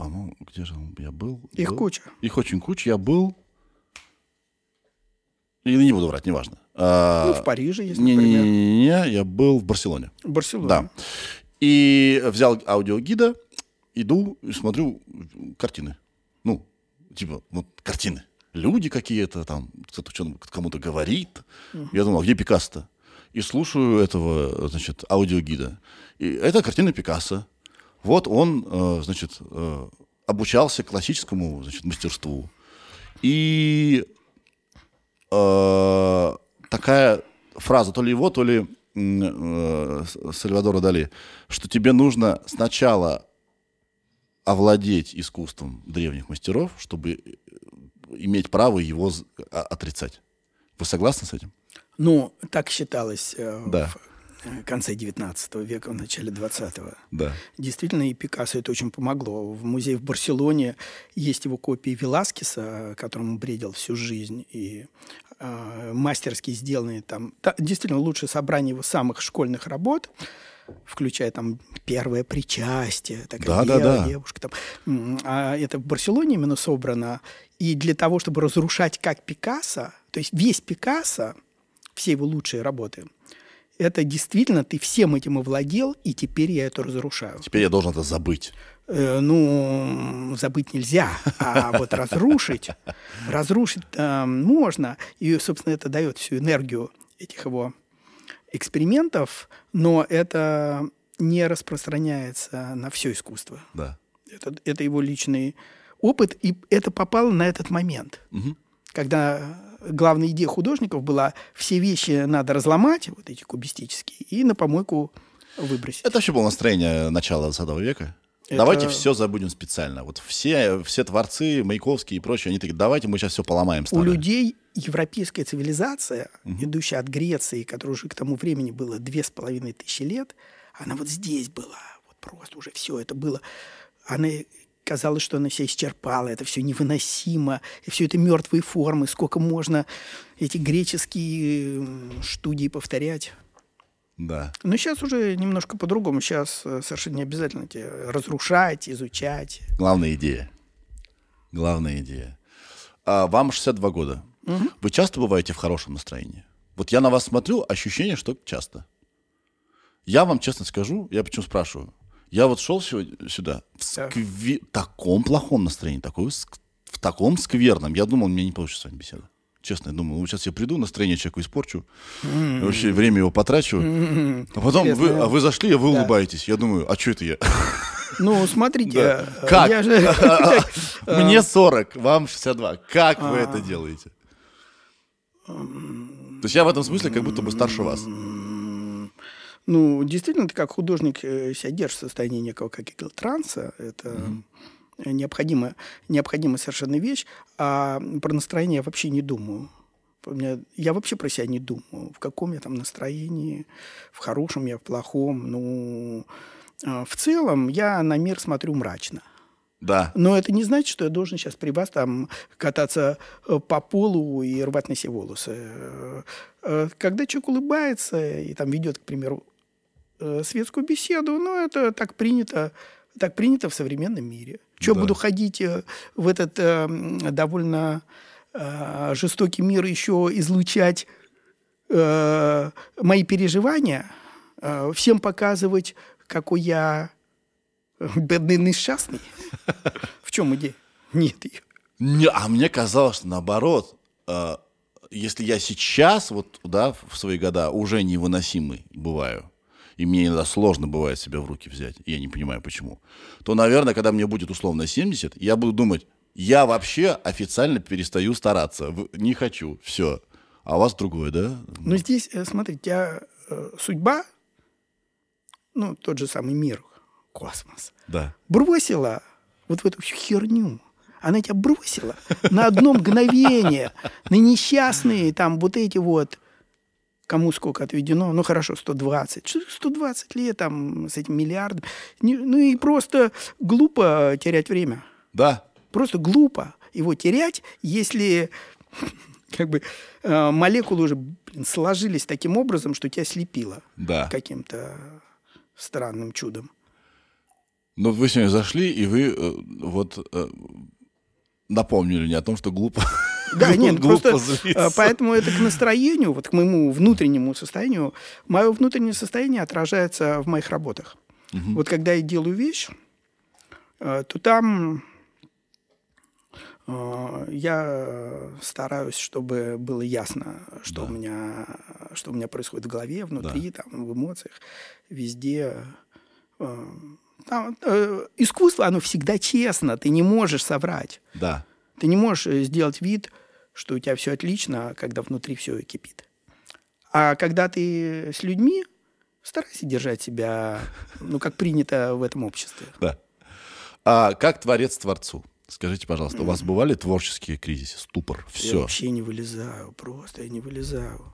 Speaker 2: По-моему, где же он? я был?
Speaker 4: Их
Speaker 2: Был?
Speaker 4: куча.
Speaker 2: Их очень куча. Я был... И не буду врать, неважно. А,
Speaker 4: Ну, в Париже есть, например.
Speaker 2: Не-не-не, я был в Барселоне.
Speaker 4: В Барселоне.
Speaker 2: Да. И взял аудиогида, иду и смотрю картины. Ну, типа, вот картины. Люди какие-то там, кто-то кому-то говорит. Я думал, а где Пикассо-то? И слушаю этого, значит, аудиогида. И это картина Пикассо. Вот он, э, значит, э, обучался классическому, значит, мастерству. И э, такая фраза, то ли его, то ли э, Сальвадора Дали, что тебе нужно сначала овладеть искусством древних мастеров, чтобы э, иметь право его а- отрицать. Вы согласны с этим?
Speaker 4: Ну, так считалось э,
Speaker 2: Да.
Speaker 4: в конце 19 века, в начале 20-го.
Speaker 2: Да.
Speaker 4: Действительно, и Пикассо это очень помогло. В музее в Барселоне есть его копии Веласкеса, которым он бредил всю жизнь, и э, мастерски сделанные там. Та- действительно, лучшее собрание его самых школьных работ, включая там первое причастие, такая
Speaker 2: Да, да,
Speaker 4: дева-
Speaker 2: да.
Speaker 4: девушка там. А это в Барселоне именно собрано. И для того, чтобы разрушать как Пикассо, то есть весь Пикассо, все его лучшие работы, это действительно ты всем этим овладел, и теперь я это разрушаю.
Speaker 2: Теперь я должен это забыть.
Speaker 4: Э, ну, забыть нельзя, а вот разрушить, разрушить э, можно. И, собственно, это дает всю энергию этих его экспериментов, но это не распространяется на все искусство.
Speaker 2: Да.
Speaker 4: Это, это его личный опыт, и это попало на этот момент,
Speaker 2: Мгм.
Speaker 4: когда главная идея художников была все вещи надо разломать, вот эти кубистические, и на помойку выбросить.
Speaker 2: Это вообще было настроение начала 20 века.
Speaker 4: Это-
Speaker 2: Давайте все забудем специально. Вот все, все творцы, Маяковские и прочие, они такие, давайте мы сейчас все поломаем
Speaker 4: У
Speaker 2: старое».
Speaker 4: людей европейская цивилизация, идущая от Греции, которой уже к тому времени было две с половиной тысячи лет, она вот здесь была, вот просто уже все это было. Она казалось, что она себя исчерпала, это все невыносимо, и все это мертвые формы, сколько можно эти греческие студии повторять.
Speaker 2: Да.
Speaker 4: Но сейчас уже немножко по-другому. Сейчас э, совершенно не обязательно тебе разрушать, изучать.
Speaker 2: Главная идея. Главная идея. А, вам 62 года. Вы часто бываете в хорошем настроении? Вот я на вас смотрю, ощущение, что часто. Я вам честно скажу, я почему спрашиваю. Я вот шел сегодня сюда в скве- таком плохом настроении, такой, в таком скверном. Я думал, у меня не получится с вами беседа. Честно, я думал, ну, сейчас я приду, настроение человеку испорчу, и вообще время его потрачу. А потом вы, а вы зашли, а вы
Speaker 4: Да.
Speaker 2: улыбаетесь. Я думаю, а что это я?
Speaker 4: Ну, смотрите,
Speaker 2: Да.
Speaker 4: э,
Speaker 2: Как?
Speaker 4: я же...
Speaker 2: Мне 40, вам 62. Как вы это делаете? То есть я в этом смысле как будто бы старше вас.
Speaker 4: Ну, действительно, ты как художник э, себя держишь в состоянии некого, как я говорил, транса. Это необходимая, необходимая совершенно вещь. А про настроение я вообще не думаю. Меня- я вообще про себя не думаю. В каком я там настроении, в хорошем я, в плохом. Ну, а, в целом я на мир смотрю мрачно.
Speaker 2: Да.
Speaker 4: Но это не значит, что я должен сейчас при вас там кататься э, по полу и рвать на себе волосы. Э, Когда человек улыбается и там ведет, к примеру, светскую беседу, ну, это так принято, так принято в современном мире. Что
Speaker 2: Да.
Speaker 4: буду ходить э, в этот э, довольно э, жестокий мир еще излучать э, мои переживания, э, всем показывать, какой я э, бедный несчастный. В чем идея? Нет ее.
Speaker 2: Не, а мне казалось, что наоборот, э, если я сейчас, вот, да, в свои года уже невыносимый бываю, и мне иногда сложно бывает себя в руки взять, и я не понимаю почему, то, наверное, когда мне будет условно 70, я буду думать, я вообще официально перестаю стараться, не хочу, все. А у вас другое, да?
Speaker 4: Но здесь, э, смотри, у тебя э, судьба, ну, тот же самый мир, космос,
Speaker 2: Да.
Speaker 4: бросила вот в эту всю херню. Она тебя бросила на одно мгновение, на несчастные там вот эти вот, кому сколько отведено, ну хорошо, 120. Что 120 лет там с этим миллиардом? Ну и просто глупо терять время.
Speaker 2: Да.
Speaker 4: Просто глупо его терять, если как бы э, молекулы уже блин, сложились таким образом, что тебя слепило
Speaker 2: Да.
Speaker 4: каким-то странным чудом.
Speaker 2: Но вы сегодня зашли, и вы э, вот э, напомнили мне о том, что глупо.
Speaker 4: Да, нет, просто
Speaker 2: злиться.
Speaker 4: э, поэтому это к настроению, вот к моему внутреннему состоянию, мое внутреннее состояние отражается в моих работах. Вот когда я делаю вещь, э, то там э, я стараюсь, чтобы было ясно, что,
Speaker 2: Да.
Speaker 4: у меня, что у меня происходит в голове, внутри, там, в эмоциях, везде. Там, искусство, оно всегда честно, ты не можешь соврать.
Speaker 2: Да.
Speaker 4: Ты не можешь сделать вид, что у тебя все отлично, когда внутри все кипит. А когда ты с людьми, старайся держать себя, ну, как принято в этом обществе.
Speaker 2: Да. А как творец творцу? Скажите, пожалуйста, у вас бывали творческие кризисы, ступор,
Speaker 4: Я
Speaker 2: все?
Speaker 4: вообще не вылезаю, просто я не вылезаю.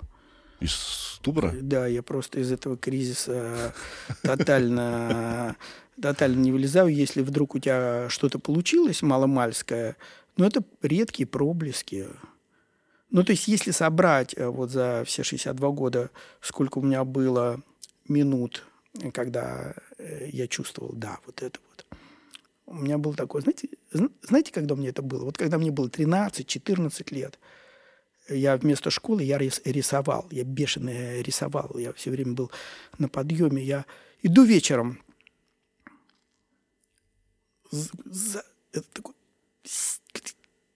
Speaker 2: Из ступора?
Speaker 4: Да, я просто из этого кризиса тотально, тотально не вылезаю. Если вдруг у тебя что-то получилось маломальское, ну, это редкие проблески. Ну, то есть, если собрать э, вот за все 62 года, сколько у меня было минут, когда э, я чувствовал, да, вот это вот. У меня был такой, знаете, зн- знаете, когда меня это было? Вот когда мне было 13-14 лет, я вместо школы я рис- рисовал, я бешено рисовал, я все время был на подъеме, я иду вечером, з- за- это такой,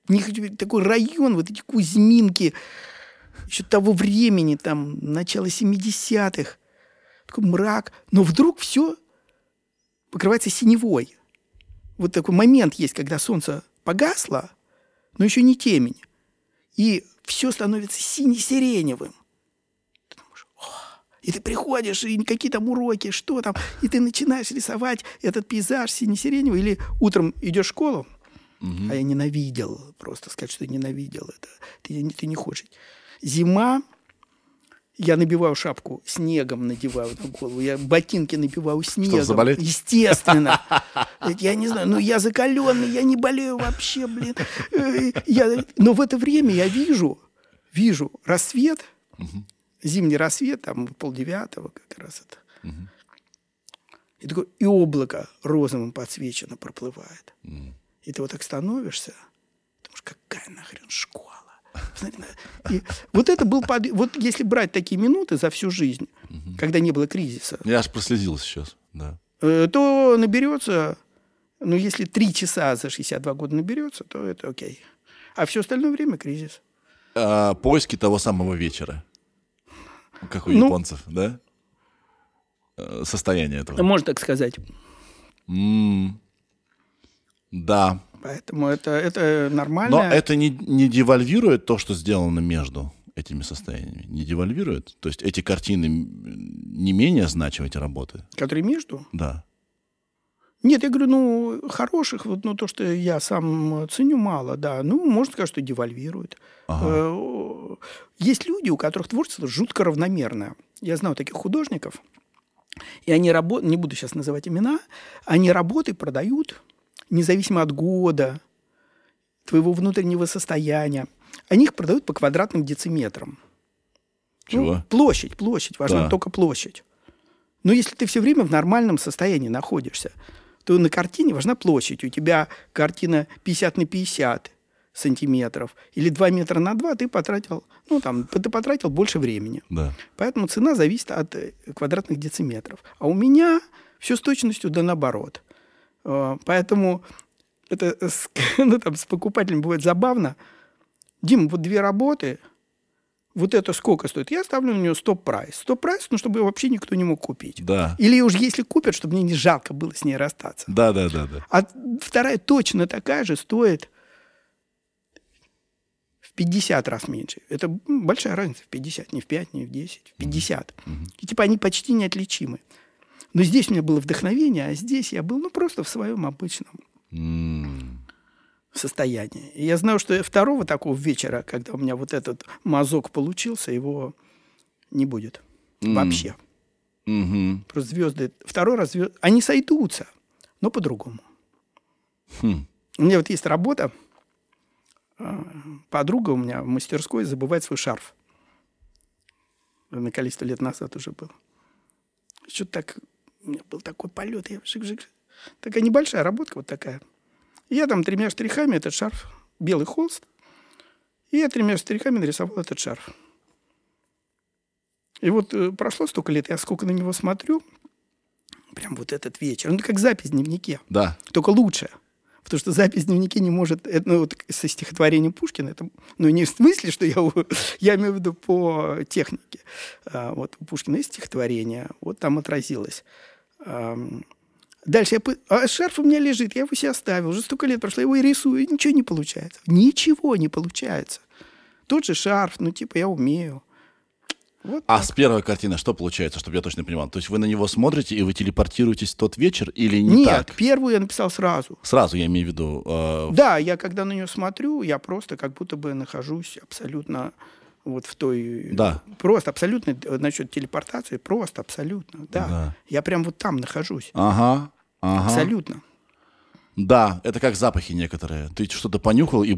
Speaker 4: хочу говорить, такой район, вот эти Кузьминки, еще того времени, там, начало 70-х, такой мрак, но вдруг все покрывается синевой. Вот такой момент есть, когда солнце погасло, но еще не темень. И все становится сине-сиреневым. Ты думаешь, «О!» И ты приходишь, и какие там уроки, что там, и ты начинаешь рисовать этот пейзаж сине-сиреневый, или утром идешь в школу, а я ненавидел, просто сказать, что ненавидел это. Ты, не- ты не хочешь. Зима, я набиваю шапку, снегом надеваю на голову, я ботинки набиваю снегом.
Speaker 2: заболеть?
Speaker 4: Естественно. Я не знаю, ну я закаленный, я не болею вообще, блин. Э, Я, но в это время я вижу, вижу рассвет, зимний рассвет, там полдевятого как раз это. И, такое, и облако розовым подсвечено проплывает. И ты вот так становишься, думаешь, какая нахрен школа? И вот это был под... Вот если брать такие минуты за всю жизнь, когда не было кризиса,
Speaker 2: Я аж прослезился сейчас, да.
Speaker 4: э, то наберется, ну, если три часа за 62 года наберется, то это окей. А все остальное время кризис.
Speaker 2: А, поиски того самого вечера. Как у
Speaker 4: Ну.
Speaker 2: японцев, да? Э, Состояние этого.
Speaker 4: Можно так сказать.
Speaker 2: М, да.
Speaker 4: Поэтому это, это нормально.
Speaker 2: Но это не, не девальвирует то, что сделано между этими состояниями? Не девальвирует? То есть эти картины не менее значимы, эти работы?
Speaker 4: Которые между?
Speaker 2: Да.
Speaker 4: Нет, я говорю, ну, хороших, вот, ну, то, что я сам ценю, мало, да. Ну, можно сказать, что девальвирует.
Speaker 2: Ага.
Speaker 4: Э, есть люди, у которых творчество жутко равномерное. Я знаю таких художников, и они работают, не буду сейчас называть имена, они работы продают независимо от года, твоего внутреннего состояния. Они их продают по квадратным дециметрам.
Speaker 2: Ну, Чего?
Speaker 4: Ну, площадь, площадь, важна
Speaker 2: да.
Speaker 4: только площадь. Но если ты все время в нормальном состоянии находишься, то на картине важна площадь. У тебя картина 50 на 50 сантиметров или 2 метра на 2 ты потратил, ну, там, ты потратил больше времени.
Speaker 2: Да.
Speaker 4: Поэтому цена зависит от э, квадратных дециметров. А у меня все с точностью да наоборот. Э, поэтому это с, ну, там, с покупателем будет забавно. Дим, вот две работы, вот это сколько стоит? Я ставлю на нее стоп-прайс. Стоп-прайс, ну, чтобы ее вообще никто не мог купить.
Speaker 2: Да.
Speaker 4: Или уж если купят, чтобы мне не жалко было с ней расстаться.
Speaker 2: Да, да, да. да.
Speaker 4: А вторая точно такая же стоит в 50 раз меньше. Это большая разница в 50, не в 5, не в 10, в 50. Mm-hmm. И типа они почти неотличимы. Но здесь у меня было вдохновение, а здесь я был ну, просто в своем обычном состоянии. И я знаю, что второго такого вечера, когда у меня вот этот мазок получился, его не будет вообще. Просто звезды... Второй раз звезды... Они сойдутся, но по-другому. У меня вот есть работа. Э, подруга у меня в мастерской забывает свой шарф. На количество лет назад уже был. Что-то так меня был такой полет, я жик -жик. Такая небольшая работка вот такая. Я там тремя штрихами этот шарф, белый холст, и я тремя штрихами нарисовал этот шарф. И вот э, прошло столько лет, я сколько на него смотрю, прям вот этот вечер. Ну, он как запись в дневнике.
Speaker 2: Да.
Speaker 4: Только лучшая потому что запись в дневнике не может... Это, ну, вот со стихотворением Пушкина, это, ну, не в смысле, что я, я имею в виду по технике. А, вот у Пушкина есть стихотворение, вот там отразилось. Дальше я... А шарф у меня лежит, я его себе оставил, уже столько лет прошло, я его и рисую, и ничего не получается. Ничего не получается. Тот же шарф, ну, типа, я умею. Вот
Speaker 2: а
Speaker 4: так.
Speaker 2: с первой картины что получается, чтобы я точно понимал? То есть вы на него смотрите и вы телепортируетесь в тот вечер или не
Speaker 4: Нет,
Speaker 2: так?
Speaker 4: Нет, первую я написал сразу.
Speaker 2: Сразу, я имею в виду. Э...
Speaker 4: Да, я когда на нее смотрю, я просто как будто бы нахожусь абсолютно вот в той...
Speaker 2: Да.
Speaker 4: Просто абсолютно, э, насчет телепортации, просто абсолютно, да.
Speaker 2: да.
Speaker 4: Я прям вот там нахожусь.
Speaker 2: Ага, ага.
Speaker 4: Абсолютно.
Speaker 2: Да, это как запахи некоторые. Ты что-то понюхал и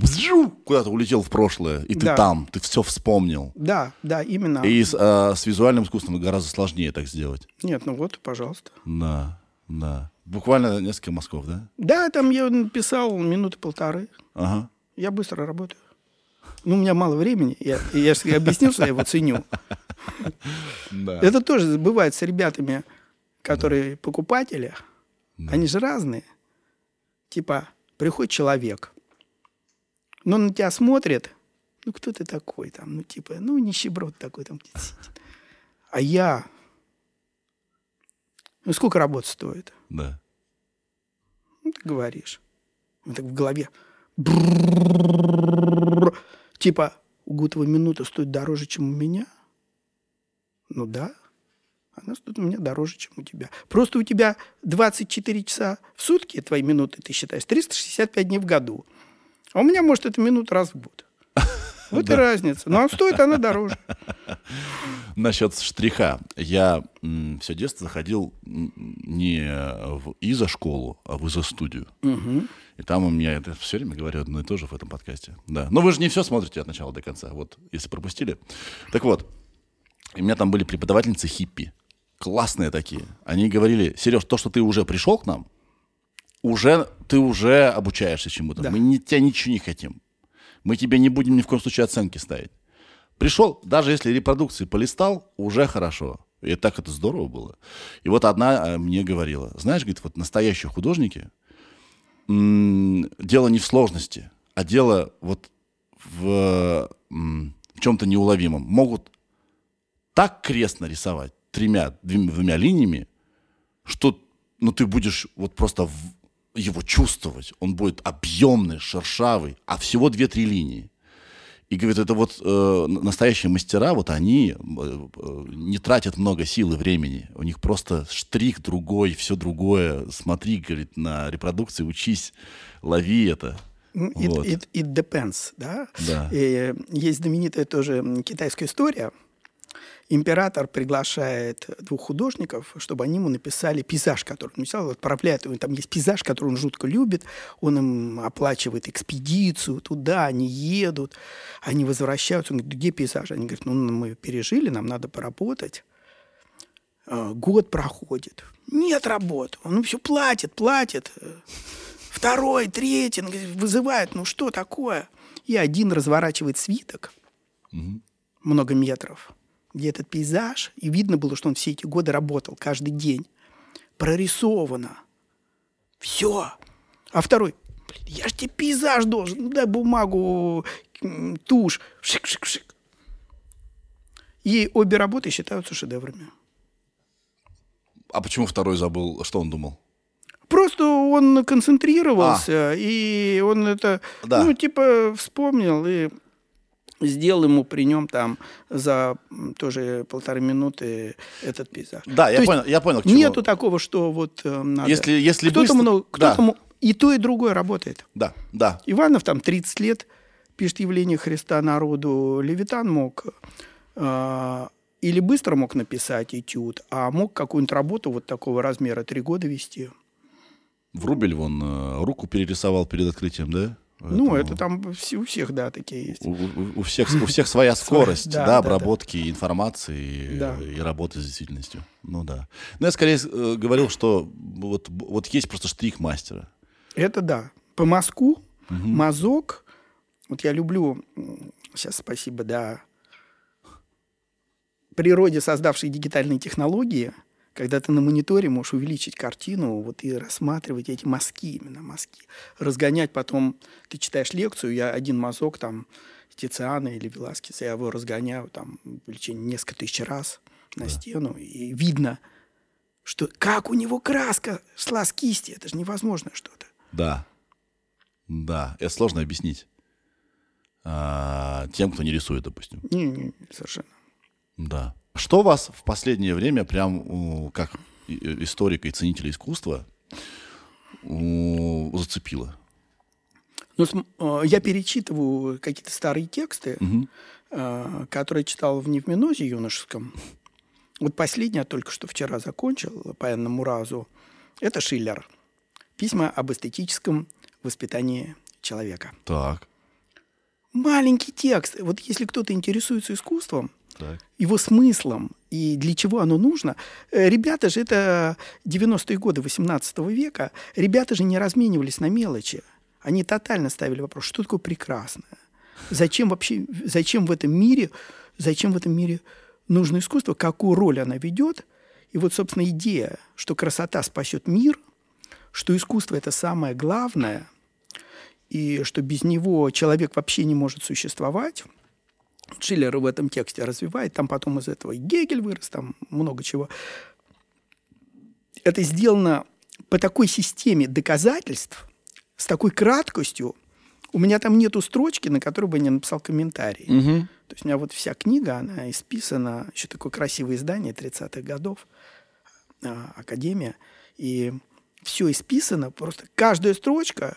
Speaker 2: куда-то улетел в прошлое, и ты
Speaker 4: да.
Speaker 2: там, ты все вспомнил.
Speaker 4: Да, да, именно.
Speaker 2: И с, э, с визуальным искусством гораздо сложнее так сделать.
Speaker 4: Нет, ну вот, пожалуйста.
Speaker 2: Да, да. Буквально несколько мазков, да?
Speaker 4: Да, там я написал минуты полторы.
Speaker 2: Ага.
Speaker 4: Я быстро работаю. Ну, у меня мало времени. Я, я же объяснил, что я его ценю. Это тоже бывает с ребятами, которые покупатели. Они же разные. Типа, приходит человек, но на тебя смотрит, ну кто ты такой там, ну типа, ну нищеброд такой там сидит. А я, ну сколько работа стоит?
Speaker 2: Да.
Speaker 4: Ну ты говоришь. Он так в голове. Типа, у Гутова минута стоит дороже, чем у меня? Ну да, она стоит у меня дороже, чем у тебя. Просто у тебя 24 часа в сутки, твои минуты, ты считаешь, 365 дней в году. А у меня, может, это минут раз в год. Вот и разница. Но стоит она дороже.
Speaker 2: Насчет штриха. Я все детство заходил не в изо-школу, а в изо-студию. И там у меня, это все время говорю одно и то же в этом подкасте. Да. Но вы же не все смотрите от начала до конца, вот, если пропустили. Так вот, у меня там были преподавательницы хиппи. Классные такие. Они говорили, Сереж, то, что ты уже пришел к нам, уже, ты уже обучаешься чему-то.
Speaker 4: Да.
Speaker 2: Мы не, тебя ничего не хотим. Мы тебе не будем ни в коем случае оценки ставить. Пришел, даже если репродукции полистал, уже хорошо. И так это здорово было. И вот одна э, мне говорила, знаешь, говорит, вот настоящие художники, м, дело не в сложности, а дело вот в, м, в чем-то неуловимом. Могут так крест нарисовать тремя, двумя, двумя линиями, что ну, ты будешь вот просто в- его чувствовать. Он будет объемный, шершавый, а всего две-три линии. И говорит, это вот э, настоящие мастера, вот они э, э, не тратят много сил и времени. У них просто штрих другой, все другое. Смотри, говорит, на репродукции, учись, лови это.
Speaker 4: It,
Speaker 2: Вот.
Speaker 4: it, it depends, да?
Speaker 2: Да.
Speaker 4: И есть знаменитая тоже китайская история. Император приглашает двух художников, чтобы они ему написали пейзаж, который он написал, отправляет его. Там есть пейзаж, который он жутко любит. Он им оплачивает экспедицию туда, они едут, они возвращаются. Он говорит, где пейзаж? Они говорят, ну, мы пережили, нам надо поработать. А, Год проходит. Нет работы. Он все платит, платит. Второй, третий. Он говорит, вызывает, ну что такое? И один разворачивает свиток много метров, где этот пейзаж, и видно было, что он все эти годы работал каждый день. Прорисовано. Все. А второй, «Блин, я же тебе пейзаж должен, ну дай бумагу, тушь. Шик-шик-шик. И обе работы считаются шедеврами.
Speaker 2: А почему второй забыл? Что он думал?
Speaker 4: Просто он концентрировался, и он это,
Speaker 2: Да.
Speaker 4: ну, типа, вспомнил и сделал ему при нем там за тоже полторы минуты этот пейзаж.
Speaker 2: Да,
Speaker 4: То
Speaker 2: я
Speaker 4: есть
Speaker 2: понял, я понял, к чему.
Speaker 4: Нету такого, что вот э, надо...
Speaker 2: Если- если
Speaker 4: кто-то
Speaker 2: быстро-
Speaker 4: много, кто-то
Speaker 2: да.
Speaker 4: и то, и другое работает.
Speaker 2: Да, да.
Speaker 4: Иванов там 30 лет пишет «Явление Христа народу». Левитан мог э, или быстро мог написать этюд, а мог какую-нибудь работу вот такого размера три года вести.
Speaker 2: Врубель вон э, руку перерисовал перед открытием, да?
Speaker 4: Ну,
Speaker 2: Поэтому
Speaker 4: это там у всех, да, такие есть.
Speaker 2: У, у- у всех, у всех своя скорость,
Speaker 4: да,
Speaker 2: да,
Speaker 4: да,
Speaker 2: обработки информации
Speaker 4: Да.
Speaker 2: и работы с действительностью. Ну да. Но я скорее э, говорил, что вот, вот есть просто штрих мастера.
Speaker 4: Это да. По мазку, мазок. Вот я люблю, сейчас спасибо, да, природе, создавшей дигитальные технологии, когда ты на мониторе можешь увеличить картину вот и рассматривать эти мазки, именно мазки. Разгонять потом, ты читаешь лекцию, я один мазок там Тициана или Веласкеса, я его разгоняю там увеличение несколько тысяч раз на стену, и видно, что как у него краска шла с кисти, это же невозможно что-то.
Speaker 2: Да. Да. Это сложно объяснить. А, тем, кто не рисует, допустим.
Speaker 4: Не, не, совершенно.
Speaker 2: Да. Что вас в последнее время, прям как и- историка и ценителя искусства, зацепило?
Speaker 4: Ну, э, я перечитываю какие-то старые тексты, э, которые читал в Невминозе юношеском. Вот последний я только что вчера закончил по энному разу. Это Шиллер. Письма об эстетическом воспитании человека.
Speaker 2: Так.
Speaker 4: Маленький текст. Вот если кто-то интересуется искусством,
Speaker 2: Так.
Speaker 4: его смыслом и для чего оно нужно. Э, Ребята же, это 90-е годы 18 века, ребята же не разменивались на мелочи. Они тотально ставили вопрос, что такое прекрасное? Зачем вообще, зачем в этом мире, зачем в этом мире нужно искусство, какую роль она ведет? И вот, собственно, идея, что красота спасет мир, что искусство – это самое главное, и что без него человек вообще не может существовать – Шиллер в этом тексте развивает, там потом из этого и Гегель вырос, там много чего. Это сделано по такой системе доказательств, с такой краткостью. У меня там нету строчки, на которую бы я не написал комментарий. То есть у меня вот вся книга, она исписана, еще такое красивое издание 30-х годов, а, Академия, и все исписано, просто каждая строчка,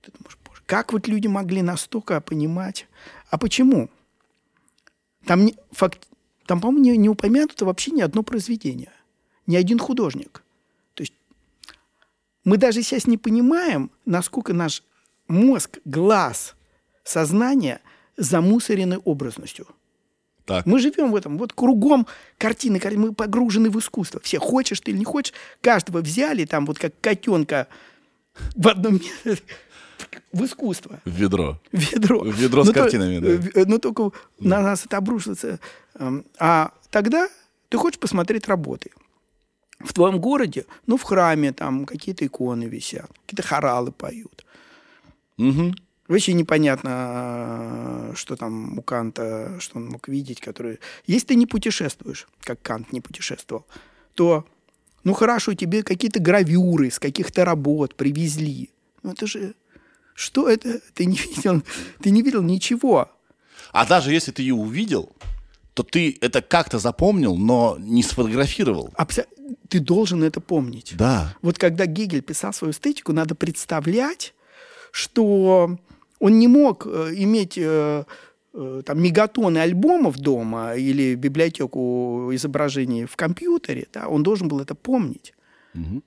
Speaker 4: ты думаешь, боже, как вот люди могли настолько понимать? А почему? Там, не, факт, там по-моему, не, не упомянуто вообще ни одно произведение, ни один художник. То есть мы даже сейчас не понимаем, насколько наш мозг, глаз, сознание замусорены образностью.
Speaker 2: Так.
Speaker 4: Мы живем в этом. Вот кругом картины, картины, мы погружены в искусство. Все, хочешь ты или не хочешь, каждого взяли там вот как котенка в одном месте в искусство.
Speaker 2: В ведро.
Speaker 4: Ведро.
Speaker 2: Ведро с
Speaker 4: Ну, то-
Speaker 2: картинами, да.
Speaker 4: э, в- Но только на нас это обрушится. Эм, А тогда ты хочешь посмотреть работы. В твоем городе, ну, в храме там какие-то иконы висят, какие-то хоралы поют.
Speaker 2: Мгм.
Speaker 4: Вообще непонятно, э, что там у Канта, что он мог видеть. Который... Если ты не путешествуешь, как Кант не путешествовал, то, ну хорошо, тебе какие-то гравюры с каких-то работ привезли. Ну это же... Что это? Ты не видел, ты не видел ничего.
Speaker 2: А даже если ты ее увидел, то ты это как-то запомнил, но не сфотографировал.
Speaker 4: Абсо- Ты должен это помнить.
Speaker 2: Да.
Speaker 4: Вот когда Гегель писал свою эстетику, надо представлять, что он не мог э, иметь э, э, там мегатоны альбомов дома или библиотеку изображений в компьютере, да, он должен был это помнить.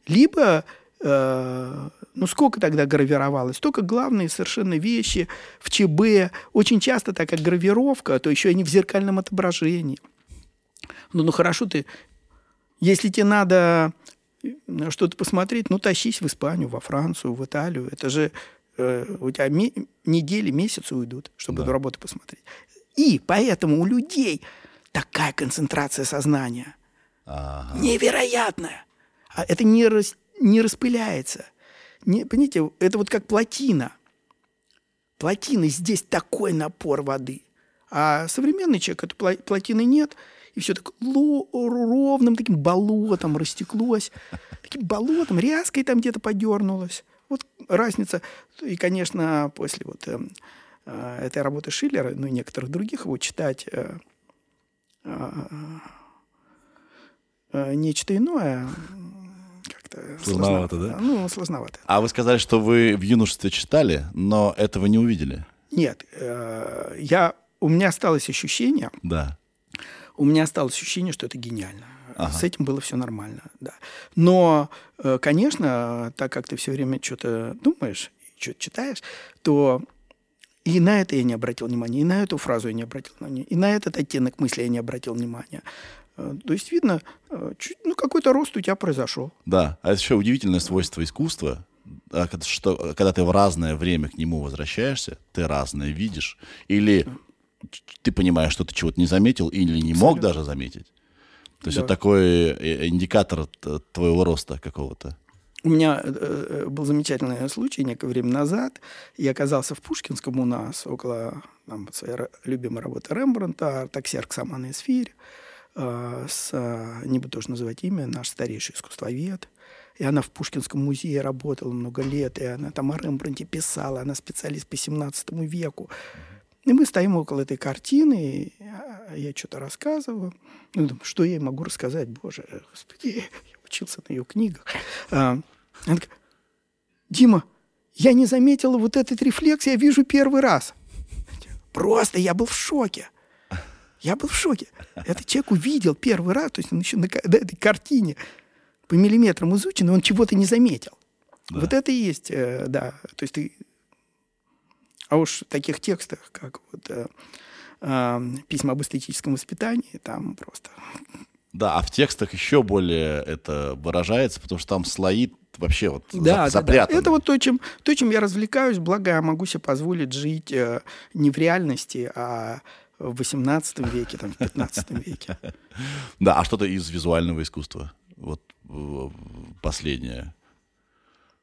Speaker 4: Либо, э, ну сколько тогда гравировалось? Только главные совершенно вещи в ЧБ. Очень часто, так как гравировка, то еще и не в зеркальном отображении. Ну, ну хорошо, ты, если тебе надо э, что-то посмотреть, ну тащись в Испанию, во Францию, в Италию. Это же э, у тебя ме- недели, месяцы уйдут, чтобы
Speaker 2: Да.
Speaker 4: эту работу посмотреть. И поэтому у людей такая концентрация сознания
Speaker 2: Ага.
Speaker 4: невероятная. А это не, рас- не распыляется. Не, понимаете, это вот как плотина. Плотины здесь такой напор воды. А современный человек, это плотины нет, и все так ровным таким болотом растеклось, таким болотом, ряской там где-то подернулось. Вот разница. И, конечно, после вот э, э, этой работы Шиллера, ну и некоторых других, его читать э, э, нечто иное как-то
Speaker 2: Сложновато,
Speaker 4: сложно-
Speaker 2: да?
Speaker 4: Ну, сложновато.
Speaker 2: А вы сказали, что вы в юношестве читали, но этого не увидели.
Speaker 4: Нет, э, я, у меня осталось ощущение,
Speaker 2: Да.
Speaker 4: у меня осталось ощущение, что это гениально.
Speaker 2: Ага.
Speaker 4: С этим было все нормально, да. Но, э, конечно, так как ты все время что-то думаешь, что-то читаешь, то и на это я не обратил внимания, и на эту фразу я не обратил внимания, и на этот оттенок мысли я не обратил внимания. Э, То есть, видно, э, чуть- ну, какой-то рост у тебя произошел.
Speaker 2: Да, а это еще удивительное свойство искусства, а, что когда ты в разное время к нему возвращаешься, ты разное видишь, или ты понимаешь, что ты чего-то не заметил, или не мог даже заметить. То есть
Speaker 4: Да.
Speaker 2: это такой э, индикатор твоего роста какого-то.
Speaker 4: У меня э, был замечательный случай некое время назад. Я оказался в Пушкинском у нас, около там, своей любимой работы Рембрандта, «Таксерк Самана эсфирь», с, э, не буду тоже называть имя, наш старейший искусствовед. И она в Пушкинском музее работала много лет, и она там о Рембрандте писала, она специалист по 17 веку. И мы стоим около этой картины, и я- что-то рассказываю. Ну, думаю, что я ей могу рассказать? Боже, господи, я учился на ее книгах. А, она такая, Дима, я не заметила вот этот рефлекс, я вижу первый раз. Просто я был в шоке. Я был в шоке. Этот человек увидел первый раз, то есть он еще на, на этой картине по миллиметрам изучен, и он чего-то не заметил. Вот это и есть, э, да. То есть ты... А уж в таких текстах, как вот э, э, письма об эстетическом воспитании, там просто...
Speaker 2: Да, а в текстах еще более это выражается, потому что там слои вообще вот
Speaker 4: Да, да, да.
Speaker 2: запрятаны.
Speaker 4: Это вот то чем, то, чем я развлекаюсь, благо я могу себе позволить жить э, не в реальности, а в 18 веке, там, в 15 веке.
Speaker 2: Да, а что-то из визуального искусства? Вот э, последнее.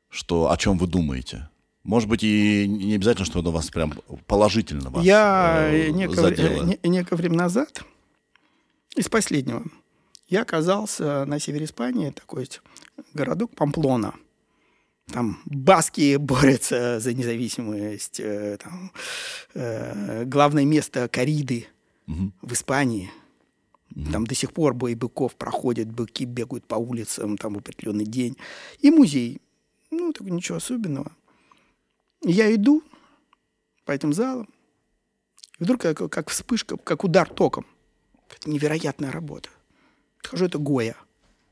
Speaker 2: Что, о чем вы думаете? Может быть, и не обязательно, что оно вас прям положительно вас
Speaker 4: Я
Speaker 2: э,
Speaker 4: некое,
Speaker 2: задело.
Speaker 4: не- некое время назад, из последнего, я оказался на севере Испании, такой городок Памплона. Там баски борются за независимость. э, там, э, главное место кориды
Speaker 2: Мгм.
Speaker 4: в Испании. Там до сих пор бои быков проходят, быки бегают по улицам там в определенный день. И музей. Ну, так ничего особенного. Я иду по этим залам, и вдруг как, как вспышка, как удар током. Это невероятная работа. Хожу, это Гоя.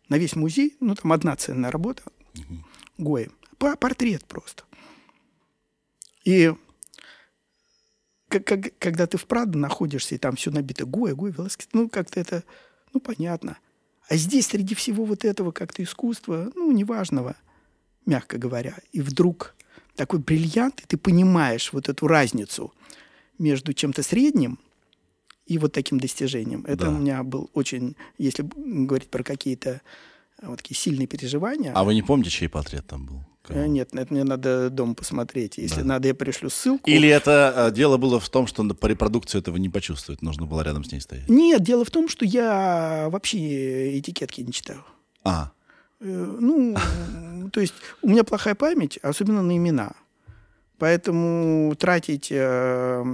Speaker 4: На весь музей, ну, там одна ценная работа. Гоя. По- Портрет просто. И как, как- когда ты в Прадо находишься, и там все набито Гоя, Гоя, Веласкес, ну, как-то это, ну, понятно. А здесь среди всего вот этого как-то искусства, ну, неважного, мягко говоря, и вдруг такой бриллиант, и ты понимаешь вот эту разницу между чем-то средним и вот таким достижением. Это
Speaker 2: Да.
Speaker 4: у меня был очень, если говорить про какие-то вот такие сильные переживания.
Speaker 2: А вы не помните, чей портрет там был?
Speaker 4: Э, Нет, это мне надо дома посмотреть. Если
Speaker 2: Да.
Speaker 4: надо, я пришлю ссылку.
Speaker 2: Или это э, дело было в том, что по репродукции этого не почувствовать, нужно было рядом с ней стоять?
Speaker 4: Нет, дело в том, что я вообще этикетки не читаю.
Speaker 2: А,
Speaker 4: Э, Ну, то есть у меня плохая память, особенно на имена. Поэтому тратить э,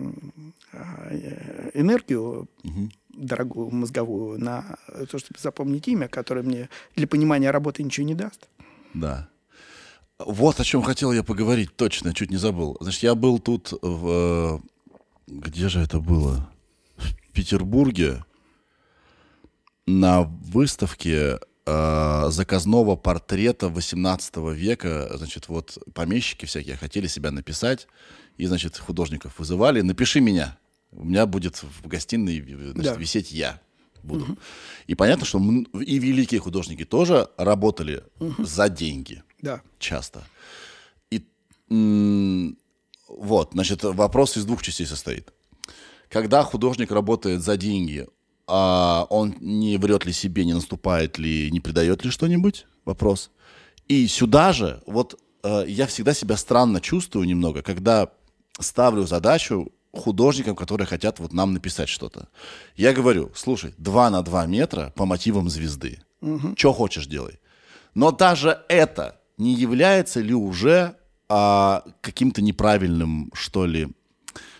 Speaker 4: э, энергию дорогую мозговую на то, чтобы запомнить имя, которое мне для понимания работы ничего не даст.
Speaker 2: Да. Вот о чем хотел я поговорить, точно, чуть не забыл. Значит, я был тут в... э, Где же это было? В Петербурге на выставке э, заказного портрета 18 века. Значит, вот помещики всякие хотели себя написать, и, значит, художников вызывали. Напиши меня. У меня будет в гостиной значит,
Speaker 4: Да.
Speaker 2: висеть я буду. И понятно, что и великие художники тоже работали за деньги
Speaker 4: Да.
Speaker 2: часто. И вот, значит, вопрос из двух частей состоит. Когда художник работает за деньги, а он не врет ли себе, не наступает ли, не предает ли что-нибудь? Вопрос. И сюда же, вот э, я всегда себя странно чувствую немного, когда ставлю задачу художникам, которые хотят вот нам написать что-то. Я говорю, слушай, 2 на 2 метра по мотивам звезды. Что хочешь делай. Но даже это не является ли уже а, каким-то неправильным, что ли?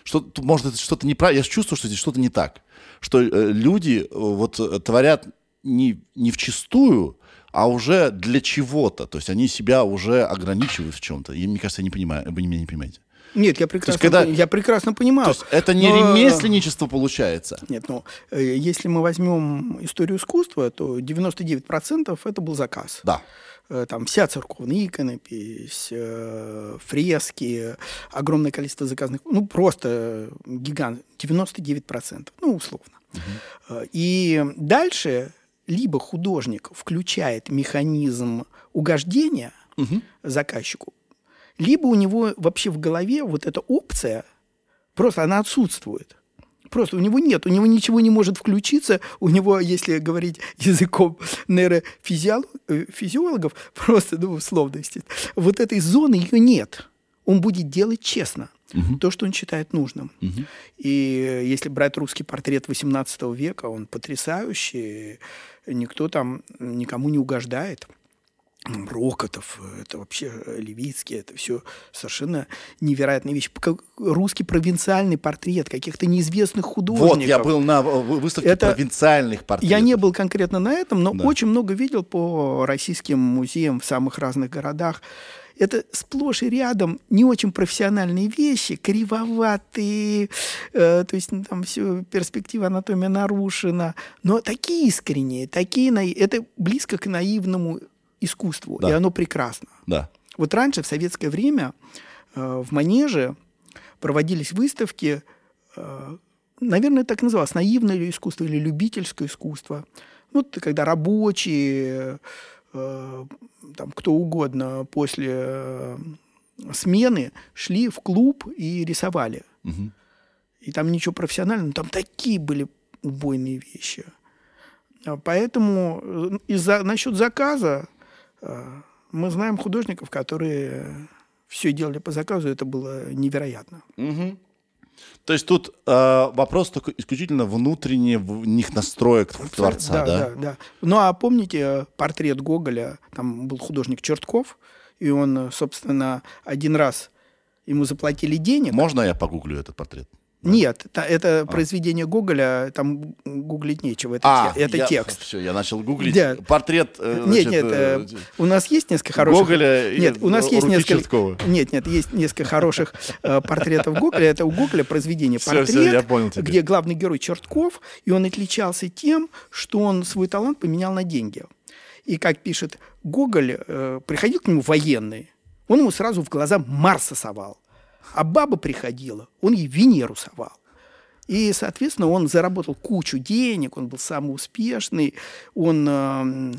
Speaker 2: Что, может, это что-то неправильно. Я чувствую, что здесь что-то не так. Что э, люди э, вот э, творят не, не вчистую, а уже для чего-то. То есть они себя уже ограничивают в чем-то. И мне кажется, я не понимаю, вы меня не понимаете.
Speaker 4: Нет, я прекрасно,
Speaker 2: когда-
Speaker 4: пони- я прекрасно понимаю.
Speaker 2: То есть это не
Speaker 4: Но-
Speaker 2: ремесленничество получается.
Speaker 4: Нет, ну, если мы возьмем историю искусства, то 99% это был заказ.
Speaker 2: Да.
Speaker 4: Э, Там вся церковная иконопись, э, фрески, огромное количество заказанных, ну, просто гигант, 99%, ну, условно. Э, И дальше либо художник включает механизм угождения заказчику, либо у него вообще в голове вот эта опция, просто она отсутствует. Просто у него нет, у него ничего не может включиться, у него, если говорить языком нейрофизиологов, просто, ну, условно, вот этой зоны ее нет. Он будет делать честно то, что он считает нужным. И если брать русский портрет XVIII века, он потрясающий, никто там никому не угождает. Рокотов, это вообще Левицкий, это все совершенно невероятная вещь. Как русский провинциальный портрет каких-то неизвестных художников.
Speaker 2: Вот, я был на э, выставке
Speaker 4: Это-
Speaker 2: провинциальных портретов.
Speaker 4: Я не был конкретно на этом, но
Speaker 2: Да.
Speaker 4: очень много видел по российским музеям в самых разных городах. Это сплошь и рядом не очень профессиональные вещи, кривоватые, э, то есть ну, там все, перспектива анатомия нарушена, но такие искренние, такие наи- это близко к наивному искусству,
Speaker 2: Да.
Speaker 4: и оно прекрасно.
Speaker 2: Да.
Speaker 4: Вот раньше, в советское время, э, в Манеже проводились выставки, э, наверное, так называлось, наивное искусство или любительское искусство. Ну, Вот когда рабочие, там кто угодно после э, смены шли в клуб и рисовали. И там ничего профессионального, но там такие были убойные вещи. А Поэтому э, из-за, насчет заказа э, мы знаем художников, которые все делали по заказу, это было невероятно.
Speaker 2: То есть тут э, вопрос только исключительно внутренних настроек творца, да?
Speaker 4: да, да. Ну а помните э, портрет Гоголя? Там был художник Чертков, и он, э, собственно, один раз ему заплатили денег.
Speaker 2: Можно я погуглю этот портрет?
Speaker 4: Нет, это произведение Гоголя, там гуглить нечего, это,
Speaker 2: А,
Speaker 4: те- это
Speaker 2: я-
Speaker 4: текст.
Speaker 2: Все, я начал гуглить.
Speaker 4: Да.
Speaker 2: Портрет, э,
Speaker 4: Нет,
Speaker 2: значит,
Speaker 4: нет,
Speaker 2: э,
Speaker 4: э, у нас есть несколько хороших...
Speaker 2: Гоголя
Speaker 4: Нет, у нас есть несколько...
Speaker 2: Черткова.
Speaker 4: Нет, нет, есть несколько хороших э, портретов Гоголя. Это у Гоголя произведение
Speaker 2: Всё,
Speaker 4: портрет,
Speaker 2: всё, я понял тебя.
Speaker 4: где главный герой Чертков, и он отличался тем, что он свой талант поменял на деньги. И как пишет Гоголь, э, приходил к нему военный, он ему сразу в глаза Марса совал. А баба приходила, он ей Венеру совал. И, соответственно, он заработал кучу денег, он был самый успешный, он, эм,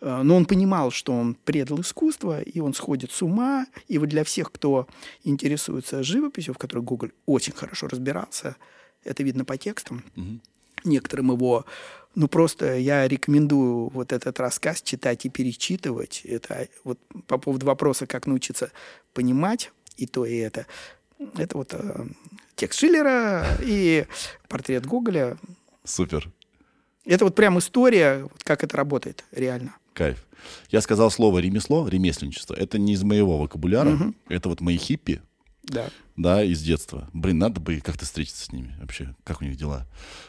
Speaker 4: э, но он понимал, что он предал искусство, и он сходит с ума. И вот для всех, кто интересуется живописью, в которой Гоголь очень хорошо разбирался, это видно по текстам, некоторым его... Ну, просто я рекомендую вот этот рассказ читать и перечитывать. Это вот по поводу вопроса, как научиться понимать и то, и это. Это вот э, текст Шиллера и портрет Гоголя.
Speaker 2: Супер.
Speaker 4: Это вот прям история, как это работает реально.
Speaker 2: Кайф. Я сказал слово ремесло, ремесленничество. Это не из моего вокабуляра. Это вот мои хиппи.
Speaker 4: Да.
Speaker 2: да, из детства. Блин, надо бы как-то встретиться с ними вообще. Как у них дела?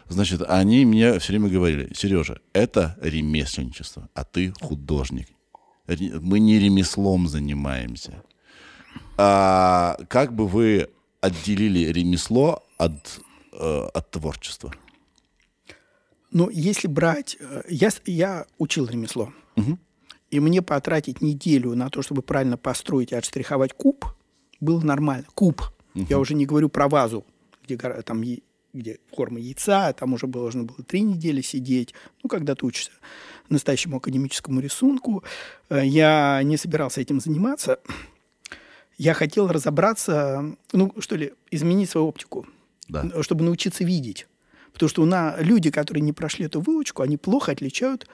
Speaker 2: Значит, они мне все время говорили, Сережа, это ремесленничество, а ты художник. Мы не ремеслом занимаемся. А как бы вы отделили ремесло от, э, от творчества?
Speaker 4: Но если брать... э, Я, я учил ремесло. И мне потратить неделю на то, чтобы правильно построить и отштриховать куб, было нормально. Куб. Я уже не говорю про вазу, где, там, где форма яйца, там уже было- должно было три недели сидеть. Ну, когда ты учишься настоящему академическому рисунку. Э, Я не собирался этим заниматься. Я хотел разобраться, ну, что ли, изменить свою оптику
Speaker 2: Да.
Speaker 4: чтобы научиться видеть. Потому что у нас люди, которые не прошли эту выучку, они плохо отличают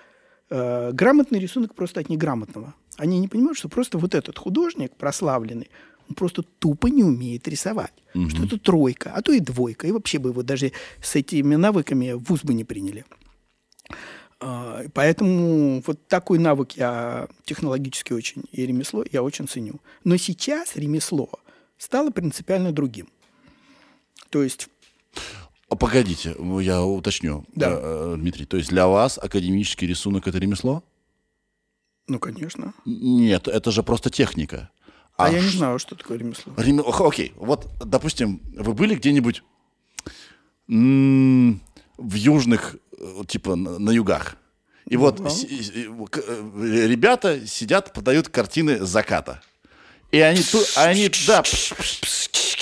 Speaker 4: э, грамотный рисунок просто от неграмотного. Они не понимают, что просто вот этот художник прославленный, он просто тупо не умеет рисовать. Что это тройка, а то и двойка. И вообще бы его даже с этими навыками в ВУЗ бы не приняли. А, Поэтому вот такой навык я технологически очень, и ремесло я очень ценю. Но сейчас ремесло стало принципиально другим. То есть
Speaker 2: А, Погодите, ну, я уточню,
Speaker 4: Да.
Speaker 2: э, э, Дмитрий. То есть для вас академический рисунок это ремесло?
Speaker 4: Ну, конечно.
Speaker 2: Нет, это же просто техника.
Speaker 4: А, я не знаю, что такое ремесло.
Speaker 2: Реме- Ох, Окей, вот, допустим, вы были где-нибудь в южных, э, типа на югах, и вот э, ребята сидят, подают картины заката. И они, ту- они да,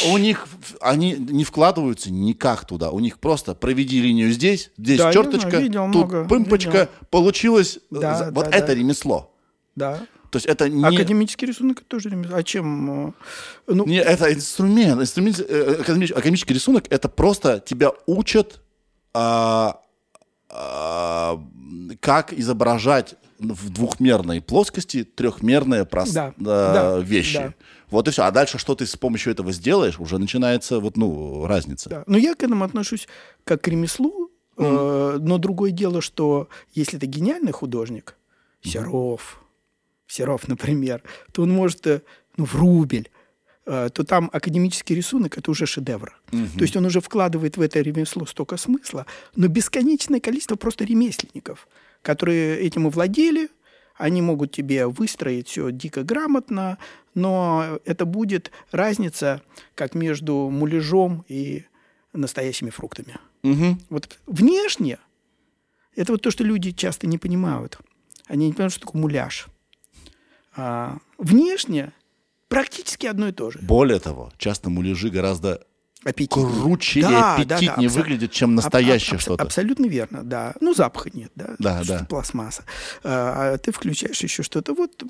Speaker 2: у них, они не вкладываются никак туда. У них просто проведи линию здесь, здесь
Speaker 4: Да,
Speaker 2: черточка,
Speaker 4: видел
Speaker 2: тут
Speaker 4: много,
Speaker 2: пымпочка,
Speaker 4: видел.
Speaker 2: получилось. э,
Speaker 4: Да,
Speaker 2: за-
Speaker 4: да,
Speaker 2: вот
Speaker 4: да.
Speaker 2: это ремесло.
Speaker 4: Да.
Speaker 2: То есть это не...
Speaker 4: Академический рисунок это тоже ремесло. А чем? э, Ну,
Speaker 2: Не, это инструмент. инструмент э, академич- академический рисунок это просто тебя учат, а, как изображать в двухмерной плоскости трехмерные прос-
Speaker 4: Да,
Speaker 2: э,
Speaker 4: да,
Speaker 2: вещи.
Speaker 4: да.
Speaker 2: Вот и все. А дальше, что ты с помощью этого сделаешь, уже начинается вот, ну, разница.
Speaker 4: да. Но я к этому отношусь как к ремеслу. э, но другое дело, что если это гениальный художник, Серов, Серов, например, то он может, э, ну, в рубль, то там академический рисунок – это уже шедевр. То есть он уже вкладывает в это ремесло столько смысла, но бесконечное количество просто ремесленников, которые этим овладели, они могут тебе выстроить все дико грамотно, но это будет разница как между муляжом и настоящими фруктами.
Speaker 2: Мгм.
Speaker 4: Вот внешне это вот то, что люди часто не понимают. Они не понимают, что такое муляж. А внешне практически одно и то же.
Speaker 2: Более того, часто муляжи гораздо
Speaker 4: Аппетитнее.
Speaker 2: круче
Speaker 4: Да,
Speaker 2: и
Speaker 4: да, да,
Speaker 2: аппетитнее
Speaker 4: абсо-
Speaker 2: выглядит, чем
Speaker 4: Аб-
Speaker 2: настоящее
Speaker 4: аб-
Speaker 2: что-то.
Speaker 4: Абсолютно верно, да. Ну, запаха нет, да.
Speaker 2: Да, да.
Speaker 4: Пластмасса. А, а ты включаешь еще что-то. Вот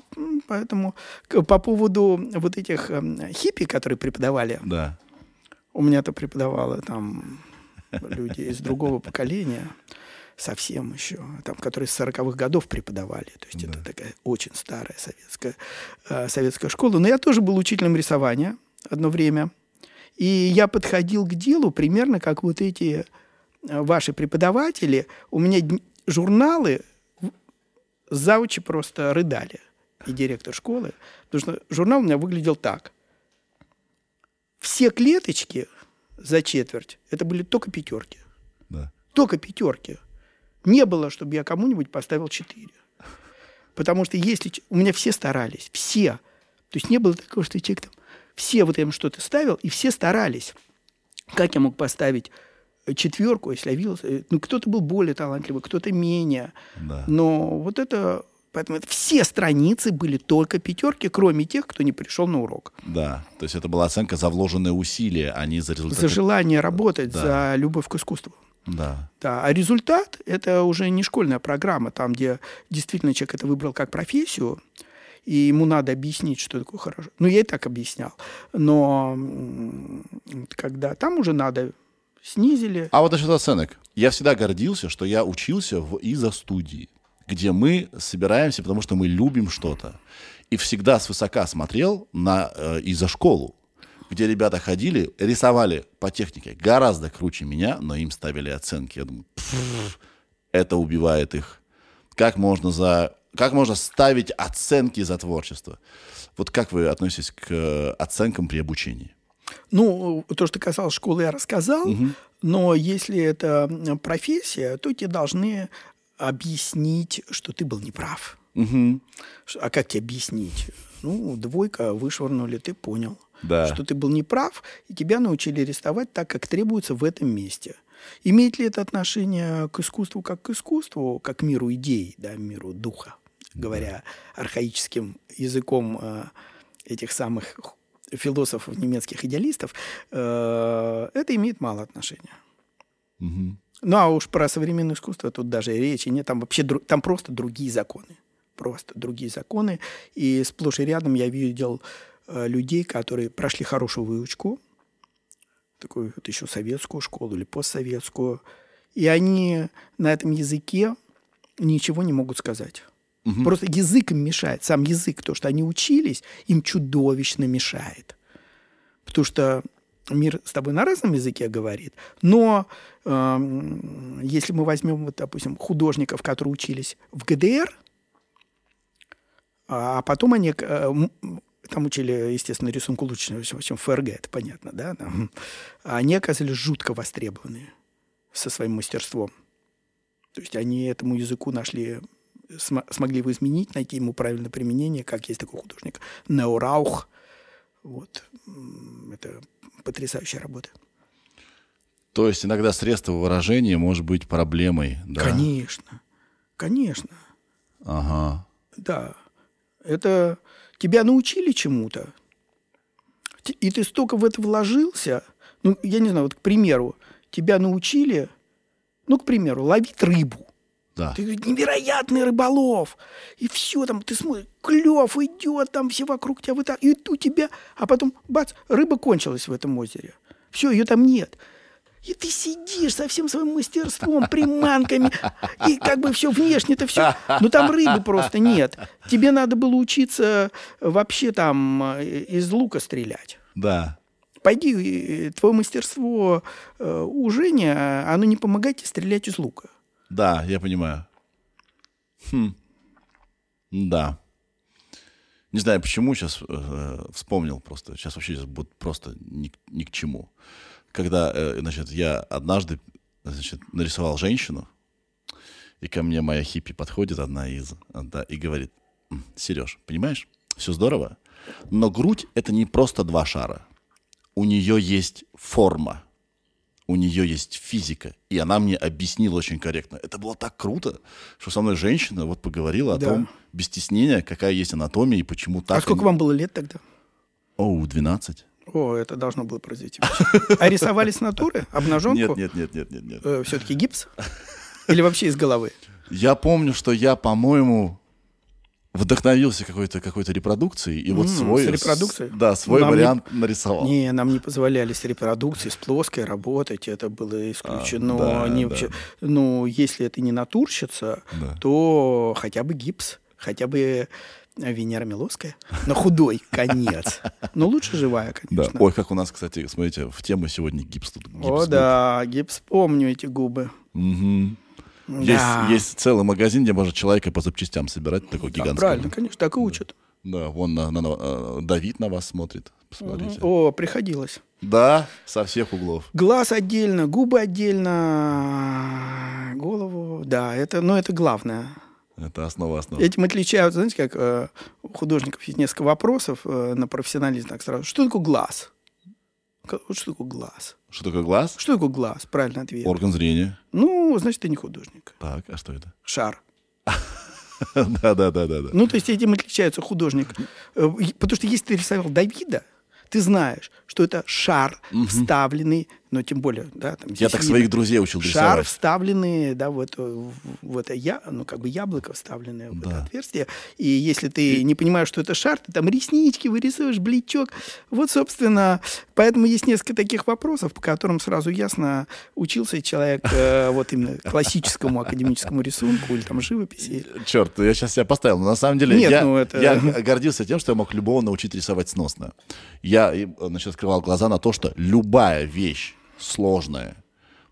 Speaker 4: поэтому по поводу вот этих эм, хиппи, которые преподавали,
Speaker 2: Да.
Speaker 4: у меня-то преподавало там люди из другого поколения, совсем еще, там, которые с 40-х годов преподавали. То есть это такая очень старая советская, э, советская школа. Но я тоже был учителем рисования одно время. И я подходил к делу примерно как вот эти э, ваши преподаватели. У меня журналы заучи просто рыдали. И директор школы. Потому что журнал у меня выглядел так. Все клеточки за четверть, это были только пятерки.
Speaker 2: Да.
Speaker 4: Только пятерки. Не было, чтобы я кому-нибудь поставил четыре. Потому что если... У меня все старались, все. То есть не было такого, что человек там... Все вот им что-то ставил, и все старались. Как я мог поставить э, четверку, если я видел... э, Ну, кто-то был более талантливый, кто-то менее.
Speaker 2: Да.
Speaker 4: Но вот это... Поэтому это все страницы были только пятерки, кроме тех, кто не пришел на урок.
Speaker 2: Да. То есть это была оценка за вложенные усилия, а не за результат.
Speaker 4: За желание работать,
Speaker 2: Да.
Speaker 4: за любовь к искусству.
Speaker 2: Да.
Speaker 4: Да, а результат – это уже не школьная программа, там, где действительно человек это выбрал как профессию, и ему надо объяснить, что такое хорошо. Ну, я и так объяснял. Но когда там уже надо снизили.
Speaker 2: А вот насчет оценок. Я всегда гордился, что я учился в изо-студии, где мы собираемся, потому что мы любим что-то. И всегда свысока смотрел на э, изо-школу, где ребята ходили, рисовали по технике гораздо круче меня, но им ставили оценки. Я думаю, «Пф, это убивает их. Как можно за... Как можно ставить оценки за творчество? Вот как вы относитесь к э, оценкам при обучении?
Speaker 4: Ну, то, что касалось школы, я рассказал. Но если это профессия, то тебе должны объяснить, что ты был неправ. Ш- А как тебе объяснить? Ну, двойка вышвырнули, ты понял,
Speaker 2: Да.
Speaker 4: что ты был неправ, и тебя научили арестовать так, как требуется в этом месте. Имеет ли это отношение к искусству как к искусству, как к миру идей, да, миру духа, говоря архаическим языком э, этих самых философов немецких идеалистов, э, это имеет мало отношения.
Speaker 2: Мгм.
Speaker 4: Ну, а уж про современное искусство тут даже речи нет. Там вообще там просто другие законы. Просто другие законы. И сплошь и рядом я видел э, людей, которые прошли хорошую выучку, такую вот еще советскую школу или постсоветскую, и они на этом языке ничего не могут сказать. Просто язык им мешает. Сам язык, то, что они учились, им чудовищно мешает. Потому что мир с тобой на разном языке говорит, но эм, если мы возьмем, вот, допустим, художников, которые учились в ГДР, а потом они э, там учили, естественно, рисунку лучше, в общем, ФРГ, это понятно, да? А Они оказались жутко востребованные со своим мастерством. То есть они этому языку нашли, см- смогли его изменить, найти ему правильное применение, как есть такой художник Неураух. Вот. Это потрясающая работа.
Speaker 2: То есть иногда средство выражения может быть проблемой. Да?
Speaker 4: Конечно. Конечно.
Speaker 2: Ага.
Speaker 4: Да. Это тебя научили чему-то. И ты столько в это вложился. Ну, я не знаю, вот, к примеру, тебя научили, ну, к примеру, ловить рыбу.
Speaker 2: Да.
Speaker 4: Ты невероятный рыболов. И все там, ты смотришь, клев идет, там все вокруг тебя вытягивают. И у тебя, а потом, бац, рыба кончилась в этом озере. Все, ее там нет. И ты сидишь со всем своим мастерством, приманками, и как бы все внешне-то все. Но там рыбы просто нет. Тебе надо было учиться вообще там э, из лука стрелять.
Speaker 2: Да.
Speaker 4: Пойди, твое мастерство э, у Жени, а, оно не помогает тебе стрелять из лука.
Speaker 2: Да, я понимаю. Хм. Да. Не знаю, почему сейчас вспомнил просто. Сейчас вообще сейчас будет просто ни, ни к чему. Когда, э, значит, я однажды, значит, нарисовал женщину, и ко мне моя хиппи подходит, одна из, да, и говорит, Сереж, понимаешь, все здорово, но грудь — это не просто два шара. У нее есть форма у нее есть физика. И она мне объяснила очень корректно. Это было так круто, что со мной женщина вот поговорила о
Speaker 4: Да.
Speaker 2: том, без стеснения, какая есть анатомия и почему так.
Speaker 4: а сколько
Speaker 2: они-
Speaker 4: вам было лет тогда?
Speaker 2: Оу, 12.
Speaker 4: О, это должно было произойти. А рисовали с натуры? Обнаженку?
Speaker 2: Нет, нет, нет, нет, нет, нет.
Speaker 4: все-таки гипс? Или вообще из головы?
Speaker 2: Я помню, что я, по-моему, вдохновился какой-то какой репродукцией, и вот свой...
Speaker 4: с репродукцией?
Speaker 2: Да, свой вариант нарисовал.
Speaker 4: Не, нам не позволяли с репродукцией, с плоской работать. Это было исключено.
Speaker 2: А,
Speaker 4: Ну, если это не натурщица, то хотя бы гипс, хотя бы Венера Милоская. На худой конец. Но лучше живая,
Speaker 2: Да.
Speaker 4: конечно.
Speaker 2: Ой, как у нас, кстати, смотрите, в тему сегодня гипс тут. Гипс
Speaker 4: О,
Speaker 2: будет.
Speaker 4: да, гипс, помню эти губы.
Speaker 2: Есть,
Speaker 4: Да.
Speaker 2: есть целый магазин, где можно человека по запчастям собирать, такой
Speaker 4: Да,
Speaker 2: гигантский.
Speaker 4: правильно, конечно, так и учат.
Speaker 2: Да, вон на, на- на- э, Давид на вас смотрит. Посмотрите.
Speaker 4: О, приходилось.
Speaker 2: Да, со всех углов.
Speaker 4: Глаз отдельно, губы отдельно, голову. Да, это, ну, это главное.
Speaker 2: Это основа основ.
Speaker 4: Этим отличаются, знаете, как э, у художников есть несколько вопросов э, на профессионализм. Так сразу. Что такое глаз? Что такое глаз?
Speaker 2: Что такое глаз?
Speaker 4: Что такое глаз? Правильный ответ.
Speaker 2: Орган зрения.
Speaker 4: Ну, значит, ты не художник.
Speaker 2: Так, а что это?
Speaker 4: Шар.
Speaker 2: Да, да, да, да, да.
Speaker 4: Ну, то есть этим отличается художник. Э, Потому что если ты рисовал Давида, ты знаешь, что это шар, вставленный, но тем более, да, там
Speaker 2: Я так
Speaker 4: видно.
Speaker 2: своих друзей учил
Speaker 4: Шар
Speaker 2: рисовать.
Speaker 4: вставленный, да, в это, в, в это я, ну, как бы яблоко вставленное в
Speaker 2: Да.
Speaker 4: это отверстие. И если ты не понимаешь, что это шар, ты там реснички вырисовываешь, бличок. Вот, собственно, поэтому есть несколько таких вопросов, по которым сразу ясно, учился человек э, вот именно классическому академическому рисунку или там живописи.
Speaker 2: Черт, я сейчас себя поставил. Но на самом деле
Speaker 4: Нет,
Speaker 2: я,
Speaker 4: ну это-
Speaker 2: я гордился тем, что я мог любого научить рисовать сносно. Я и, значит, открывал глаза на то, что любая вещь сложная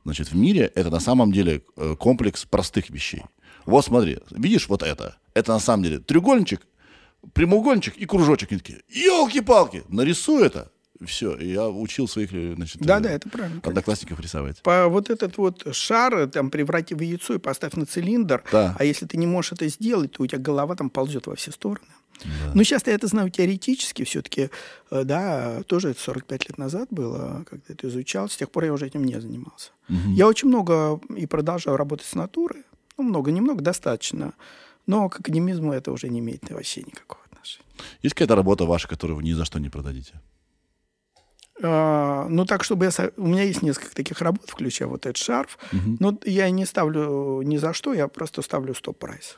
Speaker 2: значит, в мире, это на самом деле э, комплекс простых вещей. Вот смотри, видишь вот это? Это на самом деле треугольничек, прямоугольничек и кружочек. И такие, елки-палки, нарисуй это. все. Я учил своих э, значит,
Speaker 4: Да,
Speaker 2: э,
Speaker 4: да, это правильно. конечно.
Speaker 2: одноклассников рисовать.
Speaker 4: По вот этот вот шар э, там преврати в яйцо и поставь на цилиндр.
Speaker 2: Да.
Speaker 4: А если ты не можешь это сделать, то у тебя голова там ползет во все стороны. Ну, сейчас я это знаю теоретически все-таки, да, тоже это 45 лет назад было, когда это изучал, с тех пор я уже этим не занимался. Я очень много и продолжаю работать с натурой, ну, много, немного, достаточно, но к академизму это уже не имеет вообще никакого отношения.
Speaker 2: Есть какая-то работа ваша, которую вы ни за что не продадите?
Speaker 4: А, ну, так, чтобы я... У меня есть несколько таких работ, включая вот этот шарф. Но я не ставлю ни за что, я просто ставлю стоп-прайс.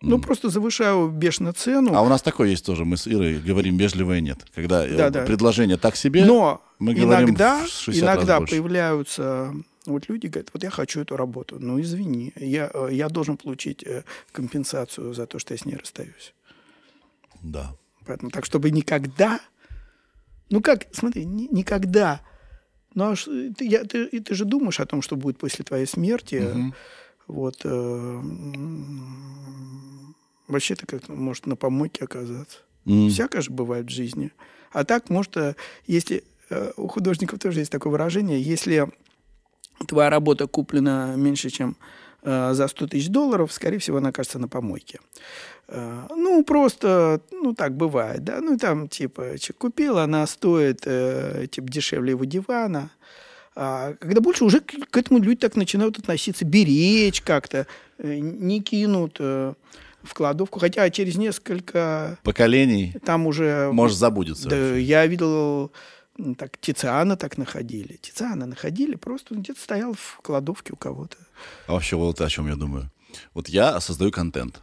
Speaker 4: Ну, просто завышаю бешено цену.
Speaker 2: А у нас такое есть тоже. Мы с Ирой говорим вежливое нет. Когда э,
Speaker 4: Да, да.
Speaker 2: предложение так себе,
Speaker 4: Но
Speaker 2: мы говорим
Speaker 4: иногда,
Speaker 2: в 60 раз
Speaker 4: иногда появляются вот люди говорят, вот я хочу эту работу, ну извини, я, э, я должен получить э, компенсацию за то, что я с ней расстаюсь.
Speaker 2: Да.
Speaker 4: Поэтому так, чтобы никогда, ну как, смотри, ни- никогда, ну а ты, я- ты, ты же думаешь о том, что будет после твоей смерти, вот, э, вообще-то как может на помойке оказаться.
Speaker 2: М.
Speaker 4: Всякое же бывает в жизни. А так, может, э, если э, у художников тоже есть такое выражение, если твоя работа куплена меньше, чем э, за 100 тысяч долларов, скорее всего, она окажется на помойке. Э, ну, просто, ну, так бывает, да, ну, там, типа, человек купил, она стоит, э, типа, дешевле его дивана, а когда больше уже к, к этому люди так начинают относиться, беречь как-то, э, не кинут э, в кладовку, хотя через несколько
Speaker 2: Поколений
Speaker 4: там уже...
Speaker 2: может забудется.
Speaker 4: Да,
Speaker 2: вообще.
Speaker 4: я видел, так Тициана так находили. Тициана находили, просто он где-то стоял в кладовке у кого-то.
Speaker 2: А вообще вот о чем я думаю. Вот я создаю контент.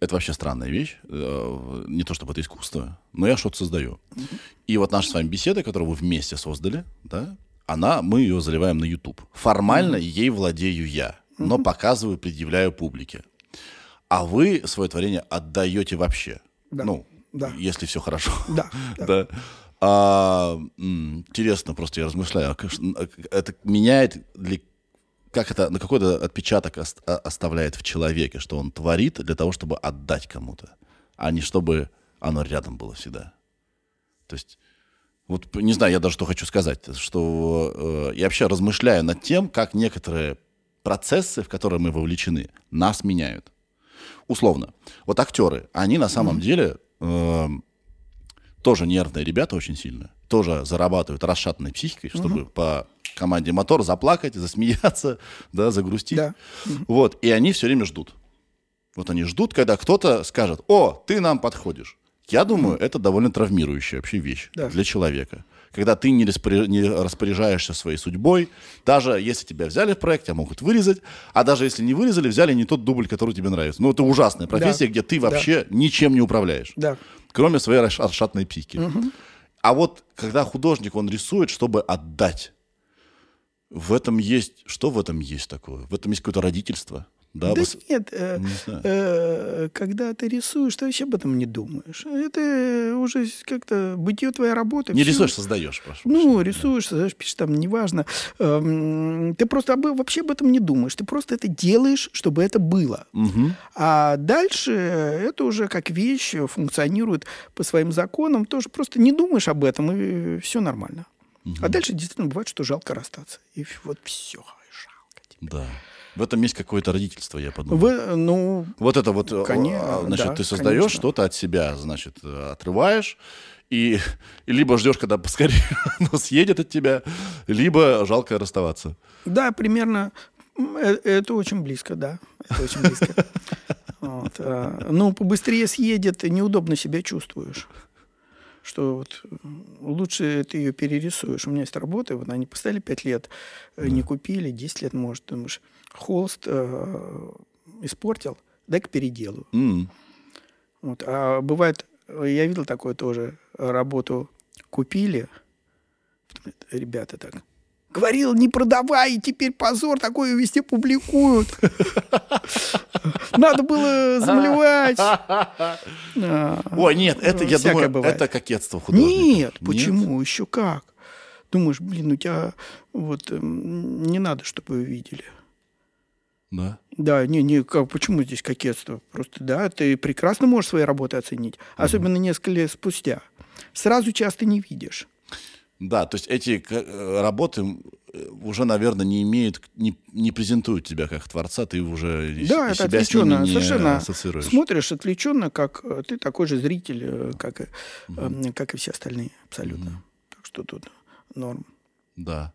Speaker 2: Это вообще странная вещь. Э, Не то чтобы это искусство, но я что-то создаю. И вот наша с вами беседа, которую вы вместе создали, да, она, мы ее заливаем на YouTube. Формально ей владею я, но показываю, предъявляю публике. А вы свое творение отдаете вообще.
Speaker 4: Да.
Speaker 2: Ну,
Speaker 4: Да.
Speaker 2: если все хорошо.
Speaker 4: Да, да.
Speaker 2: Да. А, интересно, просто я размышляю, а а это меняет ли, как это, на какой-то отпечаток ост- а- оставляет в человеке, что он творит для того, чтобы отдать кому-то, а не чтобы оно рядом было всегда. То есть, вот не знаю, я даже что хочу сказать, что э, я вообще размышляю над тем, как некоторые процессы, в которые мы вовлечены, нас меняют. Условно. Вот актеры, они на самом деле эм, тоже нервные ребята очень сильно, тоже зарабатывают расшатанной психикой, чтобы по команде мотор заплакать, засмеяться, да, загрустить.
Speaker 4: Да.
Speaker 2: Вот, и они все время ждут. Вот они ждут, когда кто-то скажет, о, ты нам подходишь. Я думаю, это довольно травмирующая вообще вещь
Speaker 4: Да.
Speaker 2: для человека. Когда ты не, распоря- не распоряжаешься своей судьбой, даже если тебя взяли в проект, тебя могут вырезать, а даже если не вырезали, взяли не тот дубль, который тебе нравится. Ну, это ужасная профессия, где ты
Speaker 4: Да.
Speaker 2: вообще ничем не управляешь
Speaker 4: Да.
Speaker 2: кроме своей расш- расшатанной психики. А вот когда художник, он рисует, чтобы отдать, в этом есть... Что в этом есть такое? В этом есть какое-то родительство? Да,
Speaker 4: Да
Speaker 2: вос-
Speaker 4: нет, э, э, когда ты рисуешь, ты вообще об этом не думаешь. Это уже как-то бытие твоей работы.
Speaker 2: Не
Speaker 4: всё.
Speaker 2: рисуешь, создаешь, прошу.
Speaker 4: Ну,
Speaker 2: прощения.
Speaker 4: рисуешь, создаешь, пишешь, там, неважно. Эм, Ты просто об- вообще об этом не думаешь. Ты просто это делаешь, чтобы это было.
Speaker 2: Мгм.
Speaker 4: А дальше это уже как вещь функционирует по своим законам. Тоже просто не думаешь об этом, и все нормально. А дальше действительно бывает, что жалко расстаться. И вот все, жалко тебе.
Speaker 2: Да. В этом есть какое-то родительство, я подумал.
Speaker 4: Вы, ну,
Speaker 2: Вот это вот, э,
Speaker 4: Конечно,
Speaker 2: а, значит,
Speaker 4: да,
Speaker 2: ты создаешь что-то от себя, значит, э, отрываешь, и, и либо ждешь, когда поскорее оно съедет от тебя, либо жалко расставаться.
Speaker 4: да, примерно э- это очень близко, да. Это очень близко. Вот, Ну, побыстрее съедет, неудобно себя чувствуешь. Что вот лучше ты ее перерисуешь. У меня есть работа, вот они поставили 5 лет, э, не купили, 10 лет, может, думаешь, холст э, испортил, дай-ка переделаю.
Speaker 2: М.
Speaker 4: Вот. А бывает, я видел такое тоже, работу купили, ребята так, говорил, не продавай, и теперь позор, такое везде публикуют. Надо было замлевать. А,
Speaker 2: Ой, нет, это, я думаю, это кокетство художника.
Speaker 4: Нет, почему? Еще как? Думаешь, блин, у тебя вот эм, не надо, чтобы вы видели.
Speaker 2: Да.
Speaker 4: Да, не, не, как, почему здесь кокетство? Просто, да, ты прекрасно можешь свои работы оценить, особенно несколько лет спустя. сразу часто не видишь.
Speaker 2: Да, то есть эти э, работы э, уже, наверное, не имеют, не, не презентуют тебя как творца, ты уже
Speaker 4: Да, это
Speaker 2: себя с ними
Speaker 4: отвлеченно.
Speaker 2: не
Speaker 4: Совершенно
Speaker 2: ассоциируешь.
Speaker 4: смотришь отвлеченно, как э, ты такой же зритель, как, э, как и все остальные, абсолютно. Так что тут норм.
Speaker 2: Да.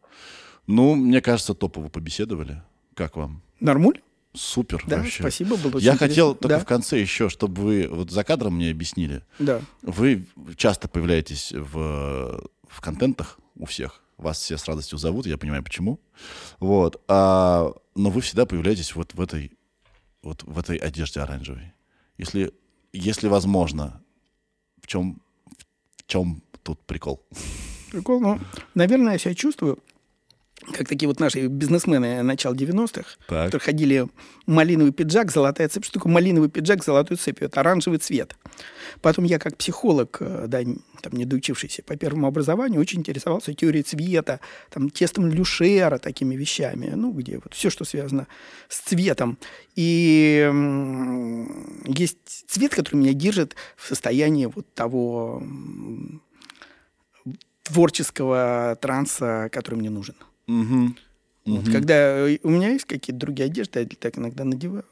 Speaker 2: Ну, мне кажется, топово побеседовали. Как вам?
Speaker 4: Нормуль?
Speaker 2: Супер
Speaker 4: Да,
Speaker 2: вообще.
Speaker 4: спасибо, было очень
Speaker 2: Я хотел
Speaker 4: интересно.
Speaker 2: только
Speaker 4: Да.
Speaker 2: в конце еще, чтобы вы вот за кадром мне объяснили.
Speaker 4: Да.
Speaker 2: Вы часто появляетесь в, в контентах у всех. Вас все с радостью зовут, я понимаю, почему. Вот. А, но вы всегда появляетесь вот в этой, вот в этой одежде оранжевой. Если, если возможно, в чем, в чем тут прикол?
Speaker 4: Прикол, ну, наверное, я себя чувствую, как такие вот наши бизнесмены начала 90-х,
Speaker 2: Так.
Speaker 4: которые ходили малиновый пиджак, золотая цепь. Что такое малиновый пиджак, золотой цепью? Это оранжевый цвет. Потом я как психолог, э, да, там, не доучившийся по первому образованию, очень интересовался теорией цвета, там, тестом Люшера, такими вещами, ну, где вот все, что связано с цветом. И есть цвет, который меня держит в состоянии вот того творческого транса, который мне нужен.
Speaker 2: Мгм.
Speaker 4: Вот, когда э, у меня есть какие-то другие одежды, я так иногда надеваю.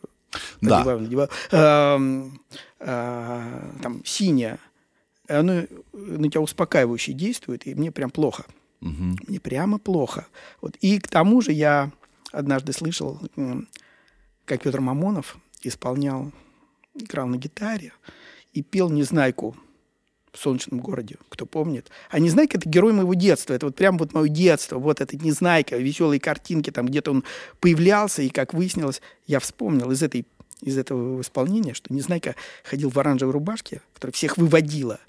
Speaker 2: Да.
Speaker 4: Надеваю, надеваю. Эм, а, там синяя. Оно на тебя успокаивающе действует, и мне прям плохо.
Speaker 2: Мгм.
Speaker 4: Мне прямо плохо. Вот. И к тому же я однажды слышал, как Петр Мамонов исполнял, играл на гитаре и пел «Незнайку» в «Солнечном городе», кто помнит. А «Незнайка» — это герой моего детства. Это вот прям вот мое детство. Вот этот «Незнайка», веселые картинки, там где-то он появлялся, и, как выяснилось, я вспомнил из этой из этого исполнения, что Незнайка ходил в оранжевой рубашке, которая всех выводила.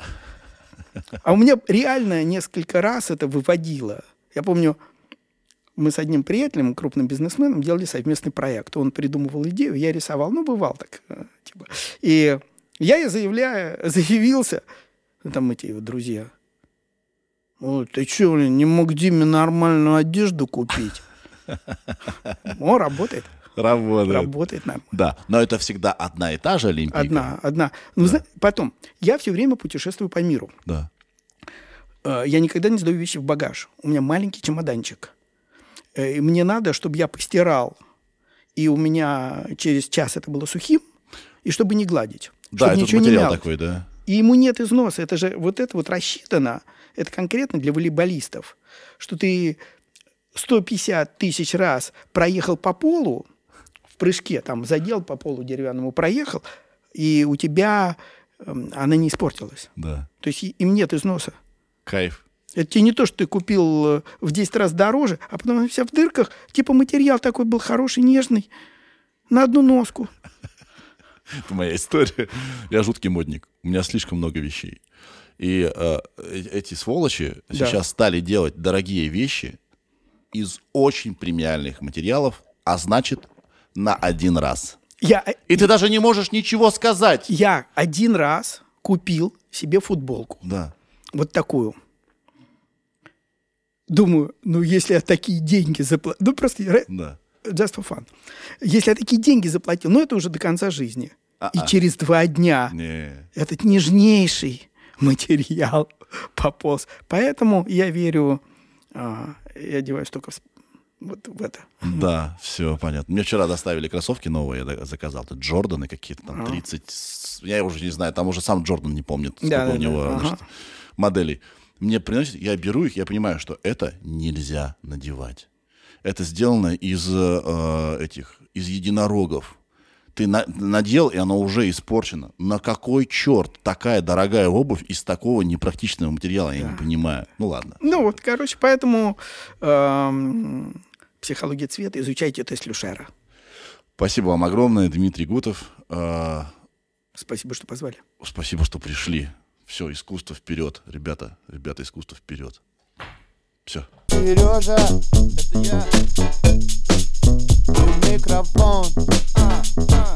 Speaker 4: А у меня реально несколько раз это выводило. Я помню, мы с одним приятелем, крупным бизнесменом, делали совместный проект. Он придумывал идею, я рисовал. Ну, бывал так. э, Типа. И я заявляю, заявился, ну, там эти его друзья. «Ой, ты что, не мог Диме нормальную одежду купить? О, работает.
Speaker 2: Работает.
Speaker 4: Работает нормально.
Speaker 2: Да, но это всегда одна и та же Олимпийка.
Speaker 4: Одна, одна. Ну, зна- потом, я все время путешествую по миру.
Speaker 2: Да.
Speaker 4: Э, Я никогда не сдаю вещи в багаж. У меня маленький чемоданчик. Э, И мне надо, чтобы я постирал, и у меня через час это было сухим, и чтобы не гладить.
Speaker 2: Да,
Speaker 4: чтобы
Speaker 2: это
Speaker 4: ничего не
Speaker 2: материал
Speaker 4: мялось.
Speaker 2: такой, да.
Speaker 4: И ему нет износа. Это же вот это вот рассчитано. Это конкретно для волейболистов. Что ты 150 тысяч раз проехал по полу в прыжке, там задел по полу деревянному, проехал, и у тебя эм, она не испортилась.
Speaker 2: Да.
Speaker 4: То есть им нет износа.
Speaker 2: Кайф.
Speaker 4: Это тебе не то, что ты купил э, в 10 раз дороже, а потом она вся в дырках. Типа материал такой был хороший, нежный, на одну носку.
Speaker 2: Это моя история. Я жуткий модник. У меня слишком много вещей. И э, э- эти сволочи
Speaker 4: Да.
Speaker 2: сейчас стали делать дорогие вещи из очень премиальных материалов, а значит, на один раз.
Speaker 4: Я, э,
Speaker 2: И ты даже не можешь ничего сказать.
Speaker 4: я один раз купил себе футболку.
Speaker 2: Да.
Speaker 4: Вот такую. Думаю, ну если я такие деньги заплатил... Ну просто
Speaker 2: Да.
Speaker 4: Just for fun. Если я такие деньги заплатил, ну это уже до конца жизни.
Speaker 2: А-а.
Speaker 4: И через два дня
Speaker 2: Не.
Speaker 4: этот нежнейший материал пополз. Поэтому я верю, а, я одеваюсь только в вот в это.
Speaker 2: Да, все понятно. Мне вчера доставили кроссовки новые, я заказал. Это Джорданы какие-то там 30. с- Я уже не знаю, там уже сам Джордан не помнит, сколько
Speaker 4: Да,
Speaker 2: у него
Speaker 4: да, ага.
Speaker 2: значит, моделей. Мне приносят, я беру их, я понимаю, что это нельзя надевать. Это сделано из э, этих, из единорогов. Ты на- надел, и оно уже испорчено. На какой черт такая дорогая обувь из такого непрактичного материала? Я не понимаю. Ну ладно.
Speaker 4: Ну вот, короче, поэтому эм, психология цвета изучайте тест Люшера.
Speaker 2: Спасибо вам огромное, Дмитрий Гутов. Э,
Speaker 4: Спасибо, что позвали.
Speaker 2: Спасибо, что пришли. Все, искусство вперед, ребята, ребята, искусство вперед. Все.
Speaker 1: Сережа, это я. И микрофон. А, а.